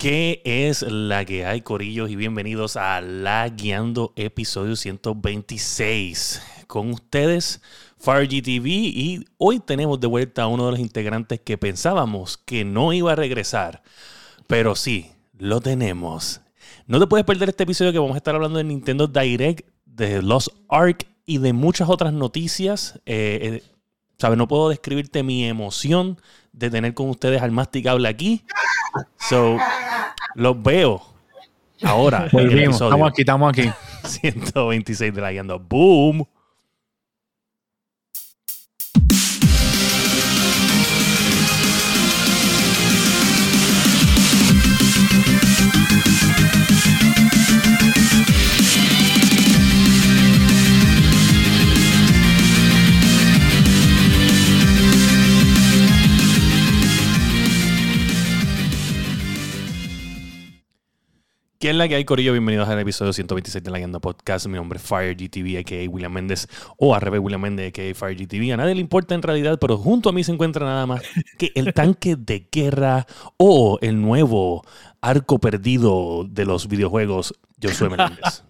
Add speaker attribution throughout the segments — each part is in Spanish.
Speaker 1: ¿Qué es la que hay, Corillos? Y bienvenidos a La Guiando, episodio 126. Con ustedes, FireGTV, y hoy tenemos de vuelta a uno de los integrantes que pensábamos que no iba a regresar. Pero sí, lo tenemos. No te puedes perder este episodio que vamos a estar hablando de Nintendo Direct, de Lost Ark y de muchas otras noticias. Eh, eh, ¿Sabes? No puedo describirte mi emoción de tener con ustedes al masticable aquí. So, los veo ahora.
Speaker 2: Volvimos, estamos aquí, estamos aquí.
Speaker 1: 126 de la guiando. Boom. ¿Qué es la que hay, Corillo? Bienvenidos al episodio 126 de la Guiando Podcast. Mi nombre es FireGTV, a.k.a. William Méndez, o al revés, William Méndez, a.k.a. FireGTV. A nadie le importa en realidad, pero junto a mí se encuentra nada más que el tanque de guerra o el nuevo arco perdido de los videojuegos, Josué Meléndez.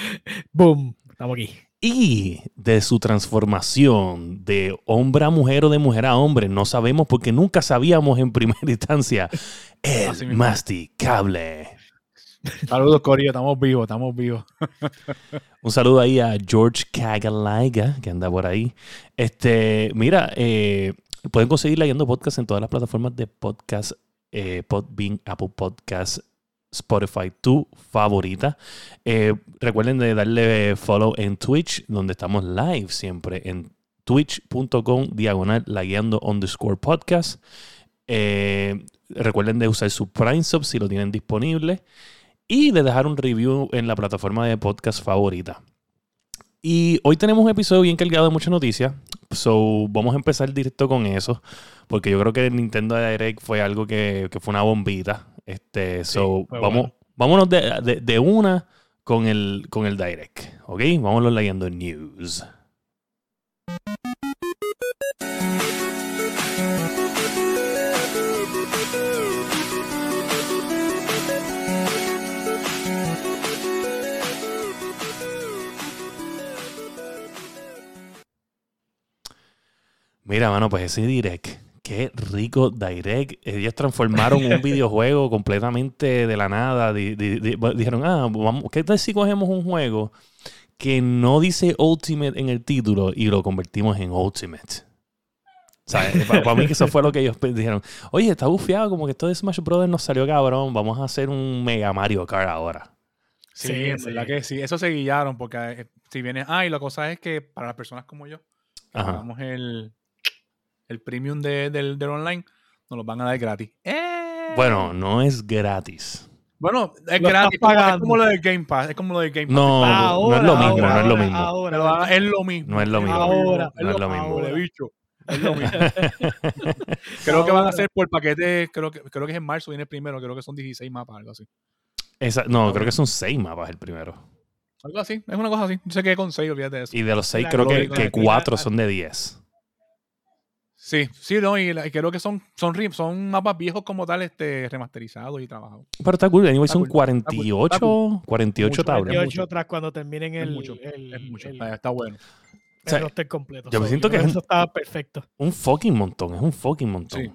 Speaker 3: Boom, estamos aquí.
Speaker 1: Y de su transformación de hombre a mujer o de mujer a hombre, no sabemos porque nunca sabíamos en primera instancia. El masticable.
Speaker 2: Saludos, Corillo, estamos vivos, estamos vivos.
Speaker 1: Un saludo ahí a George Cagalaiga, que anda por ahí. Este, mira, eh, pueden conseguir Leyendo Podcast en todas las plataformas de podcast, eh, Podbean, Apple Podcast, Spotify, tu favorita. Eh, recuerden de darle follow en Twitch, donde estamos live siempre en twitch.com diagonal la guiando underscore podcast. Recuerden de usar su Prime Sub si lo tienen disponible y de dejar un review en la plataforma de podcast favorita. Y hoy tenemos un episodio bien cargado de muchas noticias. So, vamos a empezar directo con eso. Porque yo creo que el Nintendo Direct fue algo que, que fue una bombita. Este, so, vamos,
Speaker 2: bueno.
Speaker 1: vámonos de, de- de una con el, con el Direct. ¿Ok? Vámonos leyendo news. Mira, mano, pues ese Direct. Qué rico Direct. Ellos transformaron un videojuego completamente de la nada. Di- di- di- dijeron, ah, vamos, ¿qué tal si cogemos un juego que no dice Ultimate en el título y lo convertimos en Ultimate? Para, mí que eso fue lo que ellos dijeron. Oye, está bufiado, como que esto de Smash Brothers nos salió cabrón. Vamos a hacer un Mega Mario Kart ahora.
Speaker 2: Sí,
Speaker 3: Sí,
Speaker 2: en
Speaker 3: sí.
Speaker 2: verdad que sí. Eso se guillaron porque eh, si vienes. Ah, y la cosa es que para las personas como yo,
Speaker 1: Ajá.
Speaker 2: el, el premium de- del, del online, nos los van a dar gratis. ¡Eh!
Speaker 1: Bueno, no es gratis.
Speaker 2: bueno, es
Speaker 3: Lo
Speaker 2: gratis. Es como lo del Game Pass. Es como lo del Game Pass.
Speaker 1: No, no es lo mismo, no es lo mismo.
Speaker 3: Ahora,
Speaker 2: ah, es lo mismo.
Speaker 1: No es lo mismo.
Speaker 3: Ahora,
Speaker 1: No es lo mismo.
Speaker 2: Bicho. Es lo mismo. creo que van a
Speaker 3: Ahora.
Speaker 2: hacer por paquete, creo que, creo que es en marzo, viene el primero, creo que son 16 mapas, algo así.
Speaker 1: Esa- no, creo que son seis mapas el primero.
Speaker 2: Algo así, es una cosa así. Yo sé que con 6, olvídate de eso.
Speaker 1: Y de los seis,
Speaker 3: La
Speaker 1: creo que, que
Speaker 2: de que
Speaker 1: cuatro
Speaker 3: la-
Speaker 1: son de 10.
Speaker 2: Sí, sí, no, y, la- y creo que son, son, son mapas viejos como tal, este, remasterizados y trabajados.
Speaker 1: Pero está cool. Anyway,
Speaker 2: Está
Speaker 1: son
Speaker 2: cool, está cool, está
Speaker 1: 48,
Speaker 2: cool.
Speaker 1: 48
Speaker 2: Mucho,
Speaker 1: tablas.
Speaker 2: es
Speaker 3: 48 tras cuando terminen
Speaker 2: Es
Speaker 3: el,
Speaker 2: mucho,
Speaker 3: el,
Speaker 2: Es mucho,
Speaker 3: el-
Speaker 2: está, está bueno.
Speaker 3: el
Speaker 1: sea,
Speaker 3: roster completo.
Speaker 1: yo me
Speaker 3: So,
Speaker 1: siento que es un-
Speaker 3: eso está perfecto.
Speaker 1: Un fucking montón. Es un fucking montón.
Speaker 2: Sí.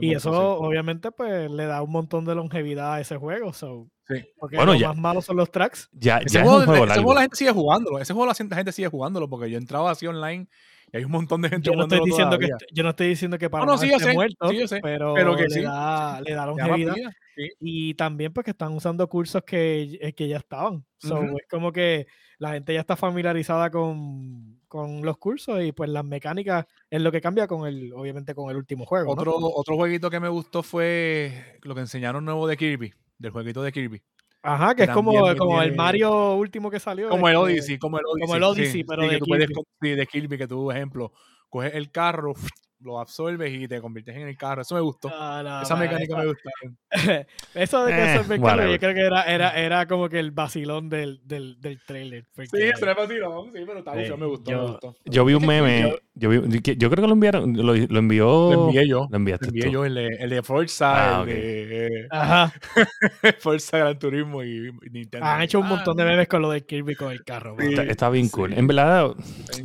Speaker 3: Y eso obviamente pues le da un montón de longevidad a ese juego. So,
Speaker 2: Sí.
Speaker 3: porque
Speaker 1: Bueno,
Speaker 3: lo
Speaker 1: ya-
Speaker 3: más malo son los tracks.
Speaker 1: Ya,
Speaker 2: Ese,
Speaker 1: ya es
Speaker 2: juego,
Speaker 1: un juego
Speaker 2: ese
Speaker 1: largo.
Speaker 2: juego la gente sigue jugándolo. Ese juego la, gente- sigue jugándolo porque yo he entrado así online y hay un montón de gente
Speaker 3: Yo no estoy diciendo que yo no estoy diciendo que para
Speaker 2: No, no, sí, yo sé,
Speaker 3: muerto,
Speaker 2: sí, yo sé,
Speaker 3: pero,
Speaker 2: pero que
Speaker 3: le,
Speaker 2: sí.
Speaker 3: da, le longevidad.
Speaker 2: vida.
Speaker 3: Y también porque están usando cursos que, eh, que ya estaban. So. Es como que la gente ya está familiarizada con, con los cursos y pues las mecánicas es lo que cambia con el, obviamente con el último juego. ¿no?
Speaker 2: Otro, otro jueguito que me gustó fue lo que enseñaron nuevo de Kirby, del jueguito de Kirby.
Speaker 3: Ajá, que es como, como el Mario último que salió.
Speaker 2: Como el
Speaker 3: este,
Speaker 2: Odyssey, como el Odyssey.
Speaker 3: como el Odyssey, pero
Speaker 2: que
Speaker 3: de
Speaker 2: tú puedes
Speaker 3: Kirby.
Speaker 2: sí, de Kirby, que tú, ejemplo, coges el carro, lo absorbes y te conviertes en el carro. Eso me gustó.
Speaker 3: No, no,
Speaker 2: Esa mecánica me gustaron.
Speaker 3: Eso de que
Speaker 1: Eh,
Speaker 3: eso es mecánico,
Speaker 1: whatever.
Speaker 3: yo creo que era, era, era como que el vacilón del, del, del trailer. porque-
Speaker 2: Sí, eso es vacilón, sí, pero está
Speaker 3: Sí,
Speaker 2: bufiado, me gustó,
Speaker 3: yo-
Speaker 2: me gustó.
Speaker 1: Yo vi un meme, Yo, vi- yo creo que lo enviaron, lo, lo envió.
Speaker 2: Lo envié yo.
Speaker 1: Lo enviaste
Speaker 2: Lo envié
Speaker 1: tú.
Speaker 2: yo, el de, el de Forza,
Speaker 1: Ah,
Speaker 2: el de
Speaker 3: Ajá.
Speaker 2: Forza Gran Turismo y, y Nintendo.
Speaker 3: Han hecho un
Speaker 2: Ah,
Speaker 3: montón de memes con lo del Kirby con el carro.
Speaker 2: Sí.
Speaker 1: Está, está bien
Speaker 2: Sí.
Speaker 1: cool. En verdad,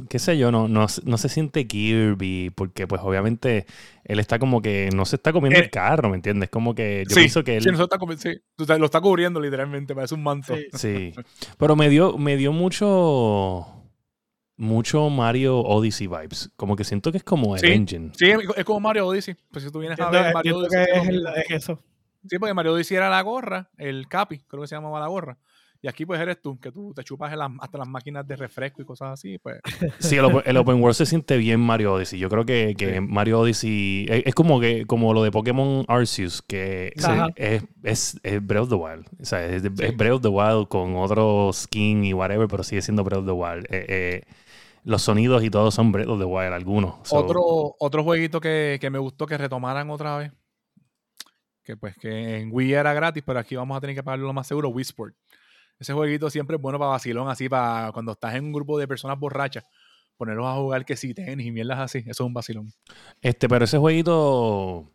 Speaker 1: qué sé yo, no, no, no se siente Kirby, porque pues obviamente él está como que no se está comiendo
Speaker 2: Eh,
Speaker 1: el carro, ¿me entiendes? Como que yo
Speaker 2: sí,
Speaker 1: pienso que él...
Speaker 2: sí, nosotros está sí, tú sabes, lo está cubriendo literalmente, parece un manto.
Speaker 3: Sí.
Speaker 1: Sí. Pero me dio, me dio mucho. Mucho Mario Odyssey vibes. Como que siento que es como el
Speaker 2: Sí.
Speaker 1: engine.
Speaker 2: Sí, es como Mario Odyssey. Pues si tú vienes a ver Mario Odyssey.
Speaker 3: que
Speaker 2: es
Speaker 3: el- es eso.
Speaker 2: Sí, porque Mario Odyssey era la gorra, el capi, creo que se llamaba la gorra. Y aquí pues eres tú, que tú te chupas las- hasta las máquinas de refresco y cosas así. Pues
Speaker 1: Sí, el, open- el Open World se siente bien Mario Odyssey. Yo creo que, que
Speaker 2: Sí.
Speaker 1: Mario Odyssey es, es como que como lo de Pokémon Arceus, que es, es, es Breath of the Wild. O sea, es,
Speaker 2: Sí.
Speaker 1: es Breath of the Wild con otro skin y whatever, pero sigue siendo Breath of the Wild. Eh, eh, los sonidos y todo son Breath of the Wild, algunos. So,
Speaker 2: otro, otro jueguito que, que me gustó que retomaran otra vez. Que pues que en Wii era gratis, pero aquí vamos a tener que pagarlo lo más seguro, Wii Sport. Ese jueguito siempre es bueno para vacilón, así para cuando estás en un grupo de personas borrachas. Ponerlos a jugar que sí, tenis y mierdas así. Eso es un vacilón.
Speaker 1: Este, pero ese jueguito,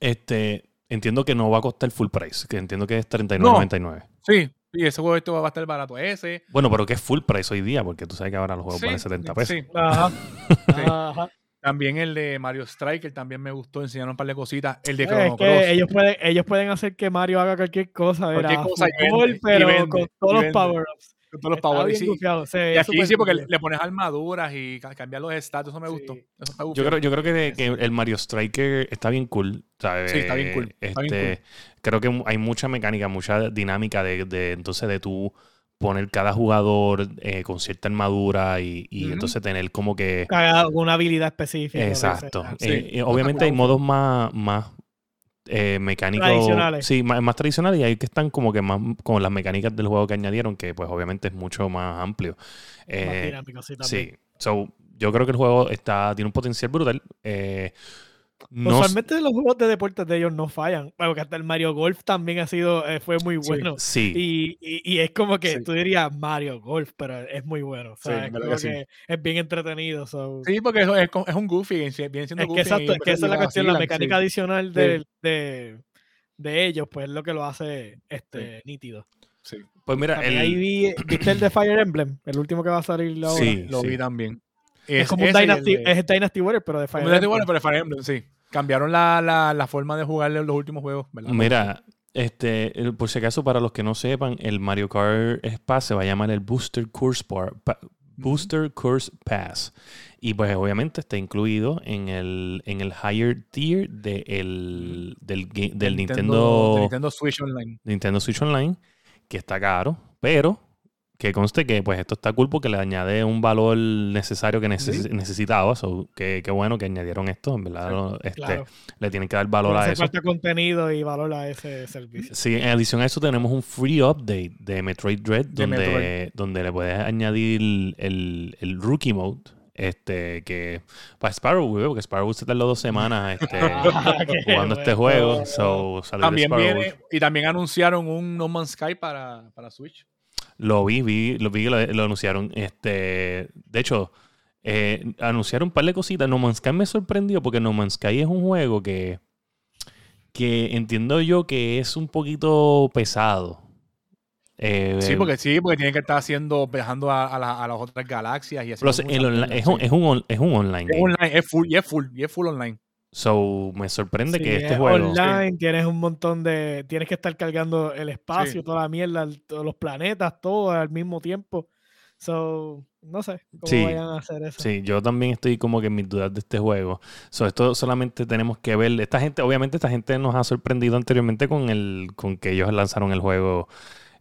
Speaker 1: este, entiendo que no va a costar full price, que entiendo que es $39.99.
Speaker 2: Sí, y ese jueguito va a estar barato. Ese.
Speaker 1: Bueno, pero que es full price hoy día, porque tú sabes que ahora los juegos
Speaker 2: Sí,
Speaker 1: valen 70 pesos.
Speaker 2: sí.
Speaker 3: Ajá.
Speaker 2: Sí.
Speaker 3: Ajá.
Speaker 2: También el de Mario Striker también me gustó. Enseñaron un par de cositas. El de
Speaker 3: Es
Speaker 2: Chrono Cross.
Speaker 3: ellos pueden, ellos pueden hacer que Mario haga cualquier cosa,
Speaker 2: Cualquier cosa
Speaker 3: Fútbol,
Speaker 2: vende, y
Speaker 3: pero
Speaker 2: vende,
Speaker 3: con todos los power-ups.
Speaker 2: Con todos los
Speaker 3: Está
Speaker 2: power
Speaker 3: bien
Speaker 2: sí. Y aquí sí, porque le, le pones armaduras y ca- cambiar los estatus. Eso me gustó.
Speaker 3: Sí.
Speaker 2: Eso está
Speaker 1: Yo creo, yo creo que, que el Mario Striker está bien cool. ¿sabes?
Speaker 2: Sí, está bien cool, está bien
Speaker 1: Este, Creo que hay mucha mecánica, mucha dinámica de, de entonces de tú poner cada jugador eh, con cierta armadura y, entonces tener como que...
Speaker 3: Una habilidad específica.
Speaker 1: Exacto.
Speaker 2: Sí,
Speaker 1: Eh, eh, obviamente hay modos más, más eh, mecánicos.
Speaker 3: Tradicionales.
Speaker 1: Sí, más, más tradicionales y hay que están como que más con las mecánicas del juego que añadieron, que pues obviamente es mucho más amplio.
Speaker 3: Más dinámico, sí, también.
Speaker 1: sí. So, yo creo que el juego está, tiene un potencial brutal. Eh, no,
Speaker 3: Usualmente los juegos de deportes de ellos no fallan. Bueno, que hasta el Mario Golf también ha sido, eh, fue muy
Speaker 2: Sí.
Speaker 3: bueno.
Speaker 1: sí.
Speaker 3: Y, y- y es como que
Speaker 2: Sí.
Speaker 3: tú dirías Mario Golf, pero es muy bueno. O sea,
Speaker 2: Sí,
Speaker 3: es, como
Speaker 2: que sí.
Speaker 3: que es bien entretenido. so.
Speaker 2: Sí, porque es, co- es un goofy. Viene siendo
Speaker 3: es
Speaker 2: goofy.
Speaker 3: que exacto, es que esa es la cuestión, la mecánica
Speaker 2: sí.
Speaker 3: adicional
Speaker 2: Sí.
Speaker 3: de, de, de ellos, pues es lo que lo hace este, nítido.
Speaker 2: Sí,
Speaker 1: pues mira, el,
Speaker 3: ahí vi, ¿viste el de Fire Emblem? El último que va a salir ahora.
Speaker 1: Sí.
Speaker 2: lo vi también.
Speaker 3: Es, como un
Speaker 2: el
Speaker 3: Dynasty,
Speaker 2: de-
Speaker 3: es Dynasty Warrior, pero de Fire
Speaker 2: como Dynasty
Speaker 3: Emblem.
Speaker 2: Warrior, pero Fire Emblem, sí. Cambiaron la, la, la forma de jugarle los últimos juegos, ¿verdad?
Speaker 1: mira, este, por si acaso, para los que no sepan, el Mario Kart Pass se va a llamar el Booster Course, Pa- Booster Course Pass. Y pues obviamente está incluido en el, en el higher tier de el- del, del Nintendo,
Speaker 2: Nintendo Switch Online.
Speaker 1: Nintendo Switch Online, que está caro, pero que conste que pues esto está cool porque le añade un valor necesario que neces-
Speaker 2: Sí.
Speaker 1: necesitaba. So, que, que bueno que añadieron esto, en verdad. Este,
Speaker 3: Claro.
Speaker 1: Le tienen que dar valor a eso.
Speaker 3: falta contenido y valor a ese servicio.
Speaker 1: Sí, en adición a eso tenemos un free update de Metroid Dread
Speaker 2: De
Speaker 1: donde,
Speaker 2: Metroid.
Speaker 1: donde le puedes añadir el, el rookie mode. Este, que para Sparrow, güey, porque Sparrow se tardó dos semanas este,
Speaker 3: Ah, qué
Speaker 1: jugando este juego. So, salió
Speaker 2: También
Speaker 1: Sparrow.
Speaker 2: viene, y también anunciaron un No Man's Sky para, para Switch.
Speaker 1: Lo vi, vi, lo vi que lo, lo anunciaron. Este, de hecho, eh, anunciaron un par de cositas. No Man's Sky me sorprendió porque No Man's Sky es un juego que, que entiendo yo que es un poquito pesado. Eh,
Speaker 2: Sí, porque sí, porque tienen que estar haciendo, viajando a, a la- a las otras galaxias y mierdas,
Speaker 1: es, es, es un online
Speaker 2: Es
Speaker 1: game.
Speaker 2: online, es full, y es full, y es full online.
Speaker 1: So, me sorprende
Speaker 3: Sí,
Speaker 1: que este
Speaker 3: es
Speaker 1: juego.
Speaker 3: online, tienes un montón de. Tienes que estar cargando el espacio,
Speaker 2: Sí.
Speaker 3: toda la mierda, todos los planetas, todo al mismo tiempo. So, no sé cómo
Speaker 1: Sí,
Speaker 3: vayan a hacer eso.
Speaker 1: Sí, yo también estoy como que en mis dudas de este juego. So, esto solamente tenemos que ver. Esta gente, obviamente, esta gente nos ha sorprendido anteriormente con el, con que ellos lanzaron el juego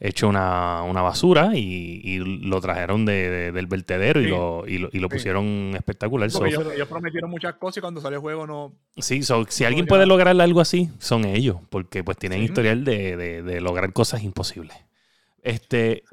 Speaker 1: hecho una, una basura y, y lo trajeron de, de- del vertedero y lo, y lo, y lo
Speaker 2: Sí.
Speaker 1: pusieron espectacular. So,
Speaker 2: ellos, ellos prometieron muchas cosas y cuando salió el juego no.
Speaker 1: sí, so, si
Speaker 2: no
Speaker 1: alguien puede lograr algo así, son ellos, porque pues tienen
Speaker 2: Sí.
Speaker 1: historial de, de- de lograr cosas imposibles. Este,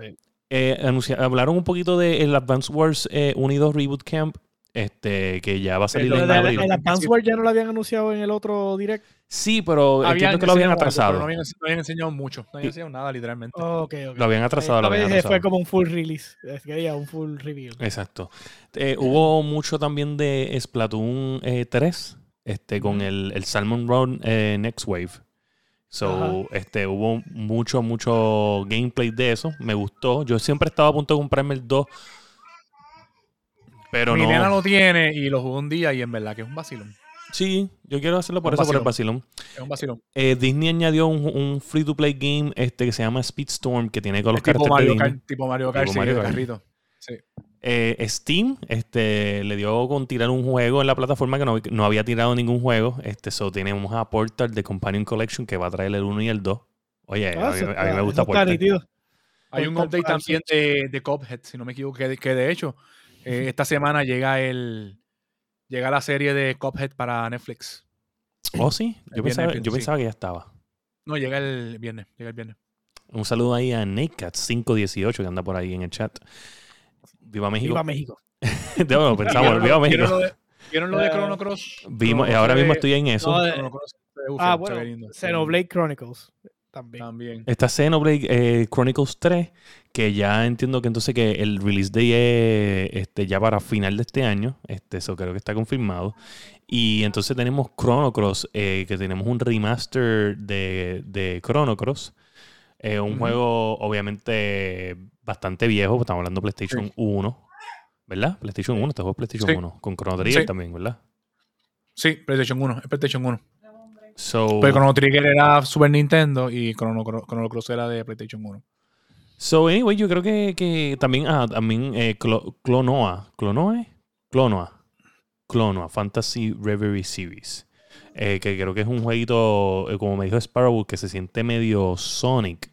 Speaker 1: eh, anuncia- hablaron un poquito del Advance Wars eh, Unidos Reboot Camp este, que ya va a salir en abril.
Speaker 3: el Advance Wars ya no lo habían anunciado en el otro direct.
Speaker 1: Sí, pero
Speaker 2: Habían
Speaker 1: entiendo que lo habían
Speaker 2: algo,
Speaker 1: atrasado.
Speaker 2: No habían, no habían enseñado mucho. No habían enseñado nada, literalmente.
Speaker 1: Lo habían atrasado, lo
Speaker 3: Esta
Speaker 1: habían
Speaker 3: fue como un full release. Es que había un full reveal.
Speaker 1: Exacto. Eh, hubo mucho también de Splatoon eh, 3, este, con el, el Salmon Run eh, Next Wave. So, este, hubo mucho, mucho gameplay de eso. Me gustó. Yo siempre estaba a punto de comprarme el 2. Pero
Speaker 2: Mi
Speaker 1: no.
Speaker 2: nena lo tiene y lo jugó un día y en verdad que es un vacilón.
Speaker 1: Sí, yo quiero hacerlo por
Speaker 2: Un
Speaker 1: eso, por el vacilón.
Speaker 2: Es un vacilón.
Speaker 1: Eh, Disney añadió un, un free to play game este, que se llama Speedstorm, que tiene con los
Speaker 2: tipo Mario. Kart, tipo Mario Kart,
Speaker 1: Tipo
Speaker 2: sí,
Speaker 1: Mario Kart.
Speaker 2: carrito. Sí.
Speaker 1: Eh, Steam este, le dio con tirar un juego en la plataforma que no, no había tirado ningún juego. Este, so, tenemos a Portal de Companion Collection que va a traer el 1 y el 2. Oye,
Speaker 3: Ah,
Speaker 1: a, mí,
Speaker 3: eso
Speaker 1: a mí
Speaker 3: está-
Speaker 1: me gusta Portal.
Speaker 2: Hay un update también de, de Cuphead, si no me equivoco, que, de- que de hecho eh, esta semana llega el llega la serie de Cuphead para Netflix.
Speaker 1: Oh, sí. Yo, pensaba,
Speaker 2: viernes,
Speaker 1: yo
Speaker 2: sí.
Speaker 1: pensaba que ya estaba.
Speaker 2: No, llega el viernes, llega el viernes.
Speaker 1: Un saludo ahí a NateCat518 que anda por ahí en el chat. Viva México.
Speaker 3: Viva México.
Speaker 1: bueno, pensamos,
Speaker 2: ¿Vieron
Speaker 1: viva
Speaker 2: lo- ¿Vieron
Speaker 1: México.
Speaker 2: lo de, ¿vieron lo de Chrono Cross?
Speaker 1: Vimos,
Speaker 2: Chrono
Speaker 1: ahora mismo estoy en eso.
Speaker 3: No, de- Ah, bueno. Xenoblade Chronicles. También.
Speaker 2: También.
Speaker 1: Está Xenoblade eh, Chronicles 3, que ya entiendo que entonces que el release day es este, ya para final de este año. Este, eso creo que está confirmado. Y entonces tenemos Chrono Cross, eh, que tenemos un remaster de, de Chrono Cross. Eh, un juego obviamente bastante viejo, pues estamos hablando de PlayStation
Speaker 2: Sí.
Speaker 1: 1. ¿Verdad? PlayStation 1, este juego es PlayStation
Speaker 2: Sí.
Speaker 1: 1. Con Chrono Trigger
Speaker 2: Sí.
Speaker 1: también, ¿verdad?
Speaker 2: Sí, PlayStation 1, es PlayStation 1.
Speaker 1: So,
Speaker 2: Pero Chrono Trigger era Super Nintendo y Chrono, Chrono, Cross era de PlayStation 1.
Speaker 1: So, anyway, yo creo que, que también, ah, también eh, Clo- Clonoa. ¿Clonoa? Clonoa. Clonoa, Fantasy Reverie Series. Eh, que creo que es un jueguito, eh, como me dijo Sparrow, que se siente medio Sonic.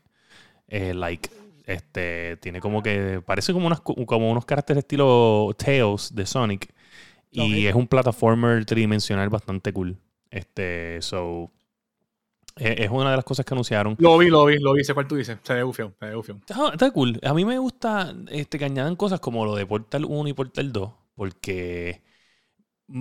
Speaker 1: like, este, tiene como que, parece como, unas, como unos caracteres estilo Tails de Sonic. Y es un plataformer tridimensional bastante cool. Este, so, eh, es una de las cosas que anunciaron.
Speaker 2: Lo vi, lo vi, lo vi, sé cuál tú dices. Se ve bufión, se ve bufión.
Speaker 1: Está, está cool. A mí me gusta este, que añadan cosas como lo de Portal 1 y Portal 2, porque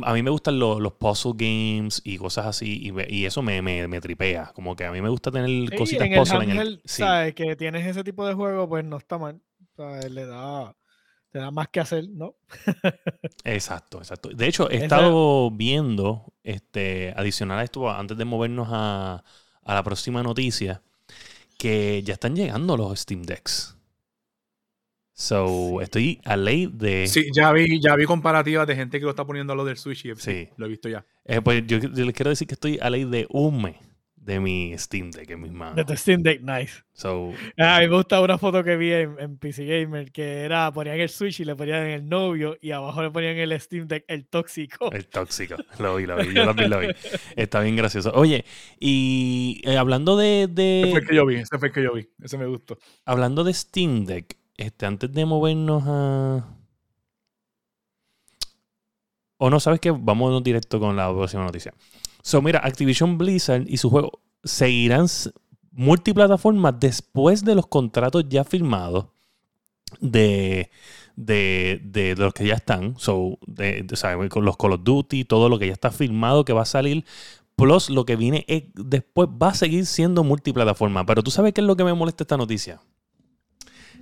Speaker 1: a mí me gustan los, los puzzle games y cosas así, y, me- y eso me, me, me tripea. Como que a mí me gusta tener
Speaker 3: Sí,
Speaker 1: cositas
Speaker 3: en el
Speaker 1: puzzle en el. sí.
Speaker 3: ¿sabes? Que tienes ese tipo de juego, pues no está mal. ¿sabes? Le da, te da más que hacer, ¿no?
Speaker 1: Exacto, exacto. De hecho, he
Speaker 3: Esa-
Speaker 1: estado viendo, este, adicional a esto, antes de movernos a, a la próxima noticia, que ya están llegando los Steam Decks. So, estoy a ley de.
Speaker 2: Sí, ya vi, ya vi comparativas de gente que lo está poniendo a lo del Switch y
Speaker 1: Sí.
Speaker 2: lo he visto ya.
Speaker 1: Eh, pues yo, yo les quiero decir que estoy a ley de un mes de mi Steam Deck en mis manos.
Speaker 3: De tu Steam Deck, nice.
Speaker 1: So,
Speaker 3: Ah, a mí me gusta una foto que vi en, en PC Gamer que era, ponían el Switch y le ponían el novio y abajo le ponían el Steam Deck, el tóxico.
Speaker 1: el tóxico. Lo vi, lo vi. Yo también lo vi. Está bien gracioso. Oye, y eh, hablando de,
Speaker 2: Ese fue el
Speaker 1: de
Speaker 2: que yo vi, ese fue el que yo vi. Ese me gustó.
Speaker 1: hablando de Steam Deck, este, antes de movernos a. O no, ¿sabes qué? Vámonos directo con la próxima noticia. So, mira, Activision Blizzard y su juego seguirán multiplataformas después de los contratos ya firmados de, de, de los que ya están. So, de, de- o los Call of Duty, todo lo que ya está firmado que va a salir. Plus, lo que viene es- después va a seguir siendo multiplataforma. Pero tú sabes qué es lo que me molesta esta noticia.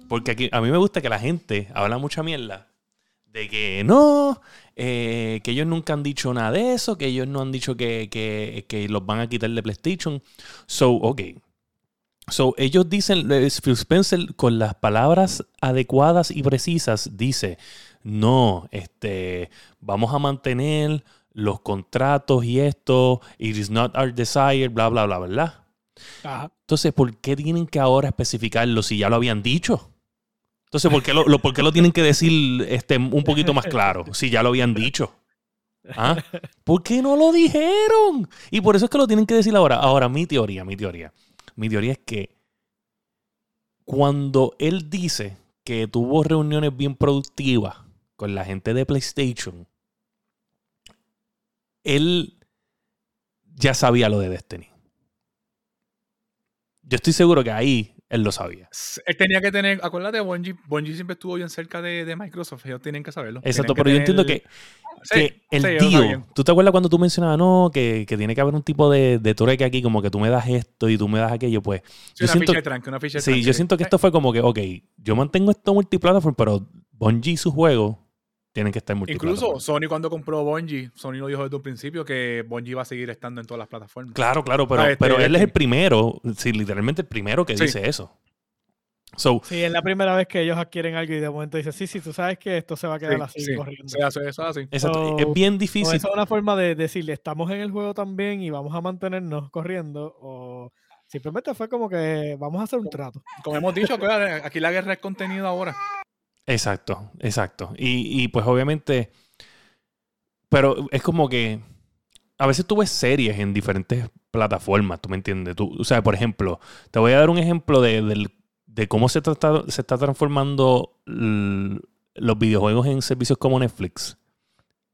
Speaker 1: Porque aquí, a mí me gusta que la gente habla mucha mierda de que no, eh, que ellos nunca han dicho nada de eso, que ellos no han dicho que, que- que los van a quitar de PlayStation. So, ok. So, ellos dicen, eh, Phil Spencer, con las palabras adecuadas y precisas, dice, no, este, vamos a mantener los contratos y esto, it is not our desire, bla, bla, bla.
Speaker 3: Ajá.
Speaker 1: Entonces, ¿por qué tienen que ahora especificarlo si ya lo habían dicho? Entonces, ¿por qué lo, lo- por qué lo tienen que decir este, un poquito más claro si ya lo habían dicho? ¿Ah? ¿Por qué no lo dijeron? Y por eso es que lo tienen que decir ahora. Ahora, mi teoría, mi teoría. Mi teoría es que cuando él dice que tuvo reuniones bien productivas con la gente de PlayStation, él ya sabía lo de Destiny. Yo estoy seguro que ahí él lo sabía.
Speaker 2: Él tenía que tener, acuérdate, Bungie, Bungie siempre estuvo bien cerca de, de Microsoft, ellos tienen que saberlo.
Speaker 1: Exacto, pero yo entiendo que,
Speaker 2: Sí,
Speaker 1: que el
Speaker 2: sí, sabían.
Speaker 1: ¿tú te acuerdas cuando tú mencionabas, no, que, que tiene que haber un tipo de, de trueque aquí, como que tú me das esto y tú me das aquello? Pues
Speaker 2: Sí,
Speaker 1: yo
Speaker 2: una
Speaker 1: siento,
Speaker 2: ficha de tranque, una ficha de
Speaker 1: sí,
Speaker 2: tranque.
Speaker 1: yo siento que esto fue como que, ok, yo mantengo esto multiplataforma, pero Bungie y sus juegos tienen que estar multiplataforma.
Speaker 2: Incluso Sony cuando compró Bungie, Sony lo dijo desde un principio que Bungie iba a seguir estando en todas las plataformas.
Speaker 1: Claro, claro, pero,
Speaker 2: Ah, este,
Speaker 1: pero él es
Speaker 2: este.
Speaker 1: el primero, sí, literalmente el primero que
Speaker 2: Sí.
Speaker 1: dice eso. So,
Speaker 3: Sí, es la primera vez que ellos adquieren algo y de momento dicen, sí, sí, tú sabes que esto se va a quedar
Speaker 2: Sí,
Speaker 3: así
Speaker 2: sí,
Speaker 3: corriendo.
Speaker 2: se hace eso así.
Speaker 1: exacto,
Speaker 3: So,
Speaker 1: es bien
Speaker 3: O
Speaker 1: difícil.
Speaker 3: esa es una forma de decirle, estamos en el juego también y vamos a mantenernos corriendo. O simplemente fue como que vamos a hacer un trato.
Speaker 2: Como hemos dicho, aquí la guerra es contenido ahora.
Speaker 1: Exacto, exacto. Y, y, pues obviamente, pero es como que a veces tú ves series en diferentes plataformas, ¿tú me entiendes? Tú, o sea, por ejemplo, te voy a dar un ejemplo de, del- de cómo se, trata- se está transformando los videojuegos en servicios como Netflix.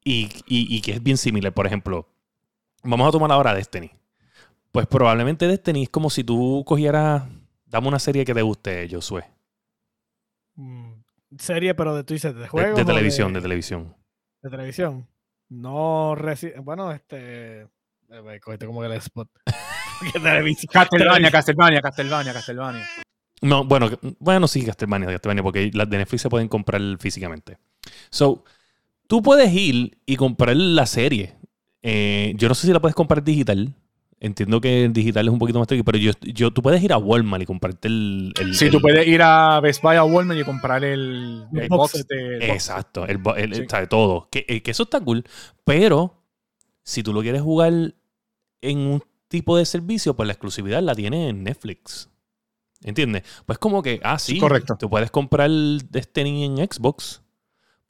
Speaker 1: Y, y- y que es bien similar. Por ejemplo, vamos a tomar ahora Destiny. Pues probablemente Destiny es como si tú cogieras, dame una serie que te guste, Josué.
Speaker 3: Mm, Serie, pero de tú dices, de
Speaker 1: De,
Speaker 3: juegos.
Speaker 1: de televisión, de televisión.
Speaker 3: de televisión. No reci- Bueno, este. eh, Me cogiste como que el spot.
Speaker 2: Castlevania, Castlevania, Castlevania, Castlevania.
Speaker 1: No, bueno, bueno, sí, Castlevania, Castlevania, porque las de Netflix se pueden comprar físicamente. So, tú puedes ir y comprar la serie. Eh, yo no sé si la puedes comprar digital. Entiendo que el digital es un poquito más tricky, pero yo, yo, tú puedes ir a Walmart y comprarte el. el-
Speaker 2: Sí,
Speaker 1: el-
Speaker 2: tú puedes ir a Best Buy a Walmart y comprar el,
Speaker 3: El box set.
Speaker 1: Exacto, el,
Speaker 2: Sí.
Speaker 1: sea, todo. Que, eh, que eso está cool. Pero si tú lo quieres jugar en un tipo de servicio, pues la exclusividad la tiene en Netflix. ¿Entiendes? Pues como que, ah, sí,
Speaker 2: Correcto.
Speaker 1: tú puedes comprar Destiny en Xbox,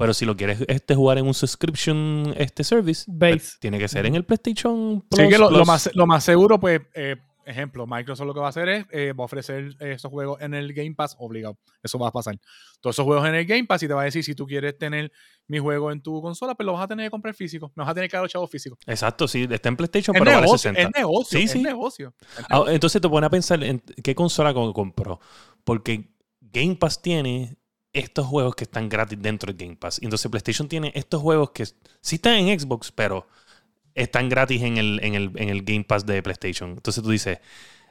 Speaker 1: pero si lo quieres este, jugar en un subscription este service, pues,
Speaker 3: Base.
Speaker 1: tiene que ser en el PlayStation Plus.
Speaker 2: Sí, que lo, más, lo más seguro, pues, eh, ejemplo, Microsoft lo que va a hacer es, eh, va a ofrecer esos juegos en el Game Pass obligado. Eso va a pasar. Todos esos juegos en el Game Pass y te va a decir, si tú quieres tener mi juego en tu consola, pues lo vas a tener que comprar físico. Me vas a tener que dar los chavos físicos.
Speaker 1: Exacto, sí, está en PlayStation,
Speaker 2: Es
Speaker 1: pero vale
Speaker 2: negocio,
Speaker 1: 60.
Speaker 2: es negocio,
Speaker 1: Sí,
Speaker 2: es
Speaker 1: sí.
Speaker 2: negocio. es
Speaker 1: Ah,
Speaker 2: negocio.
Speaker 1: entonces te pones a pensar en qué consola co- compró. Porque Game Pass tiene estos juegos que están gratis dentro del Game Pass. Y entonces PlayStation tiene estos juegos que sí están en Xbox, pero están gratis en el, en el, en el Game Pass de PlayStation. Entonces tú dices,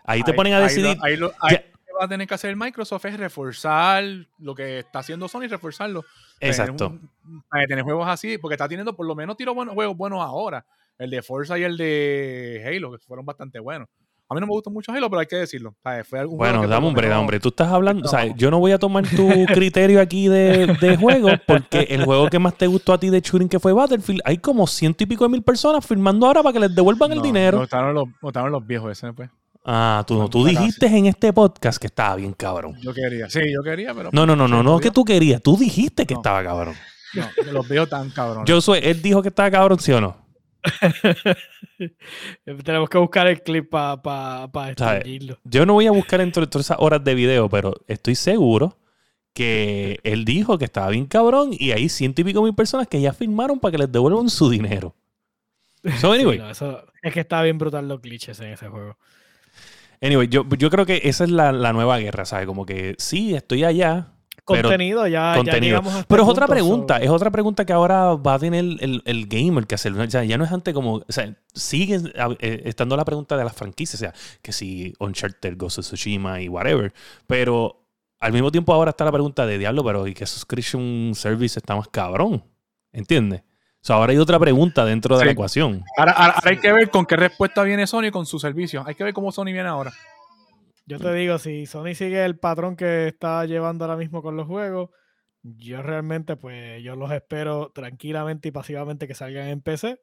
Speaker 1: ahí te
Speaker 2: Ahí-
Speaker 1: ponen a decidir.
Speaker 2: Ahí lo, ahí lo va a tener que hacer Microsoft es reforzar lo que está haciendo Sony, reforzarlo. Tener
Speaker 1: Exacto.
Speaker 2: un- para tener juegos así, porque está teniendo por lo menos tiro buenos, juegos buenos ahora. El de Forza y el de Halo, que fueron bastante buenos. A mí no me gustó mucho Halo, pero hay que decirlo. O sea, fue algún
Speaker 1: Bueno, dame hombre, dame hombre. Tú estás hablando, o sea,
Speaker 2: No.
Speaker 1: yo no voy a tomar tu criterio aquí de, de juego, porque el juego que más te gustó a ti de shooting que fue Battlefield, hay como ciento y pico de mil personas firmando ahora para que les devuelvan el
Speaker 2: No,
Speaker 1: dinero.
Speaker 2: Me gustaron los, viejos ese, pues.
Speaker 1: Ah, tú,
Speaker 2: Bueno,
Speaker 1: tú dijiste en este podcast que estaba bien cabrón.
Speaker 2: Yo quería. Sí, yo quería, pero.
Speaker 1: No, no, no, no, no que tú querías, tú dijiste que
Speaker 2: No.
Speaker 1: estaba cabrón.
Speaker 2: No, los viejos tan cabrones.
Speaker 1: Yo soy, él dijo que estaba cabrón, ¿sí o no?
Speaker 3: Tenemos que buscar el clip para pa, pa.
Speaker 1: Yo no voy a buscar entre todas esas horas de video, pero estoy seguro que él dijo que estaba bien cabrón y hay ciento y pico mil personas que ya firmaron para que les devuelvan su dinero. So,
Speaker 3: Sí,
Speaker 1: anyway,
Speaker 3: no, eso- es que está bien brutal los glitches en ese juego.
Speaker 1: anyway yo, yo creo que esa es la, la nueva guerra, ¿sabes? Como que sí, estoy allá,
Speaker 3: Contenido, ya, ya
Speaker 1: contenido.
Speaker 3: llegamos a este
Speaker 1: Pero es otra pregunta,
Speaker 3: so-
Speaker 1: es otra pregunta que ahora va a tener el, el gamer que hacer. O sea, ya no es antes como, o sea, sigue eh, estando la pregunta de las franquicias, o sea, que si Uncharted, Ghost of Tsushima y whatever, pero al mismo tiempo ahora está la pregunta de diablo, pero ¿y qué subscription service está más cabrón? ¿Entiendes? O sea, ahora hay otra pregunta dentro de la ecuación.
Speaker 2: Ahora, ahora- ahora hay que ver con qué respuesta viene Sony con su servicio. Hay que ver cómo Sony viene ahora.
Speaker 3: Yo te digo, si Sony sigue el patrón que está llevando ahora mismo con los juegos, yo realmente, pues, yo los espero tranquilamente y pasivamente que salgan en PC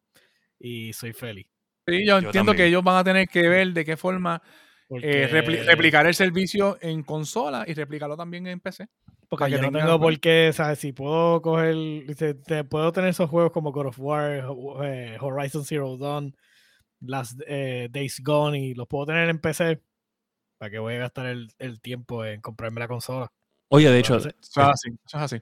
Speaker 3: y soy feliz.
Speaker 2: Sí, yo,
Speaker 1: Yo
Speaker 2: entiendo
Speaker 1: también.
Speaker 2: que ellos van a tener que ver de qué forma
Speaker 3: Porque,
Speaker 2: eh, repli- replicar el servicio en consola y replicarlo también en PC.
Speaker 3: porque yo no tengo por qué, ¿sabes? Si puedo coger, dice, te puedo tener esos juegos como God of War, eh, Horizon Zero Dawn, Last eh, Days Gone y los puedo tener en PC. ¿Para que voy a gastar el, el tiempo en comprarme la consola?
Speaker 1: Oye, de hecho,
Speaker 3: Entonces,
Speaker 2: Eso es así. Eso es así.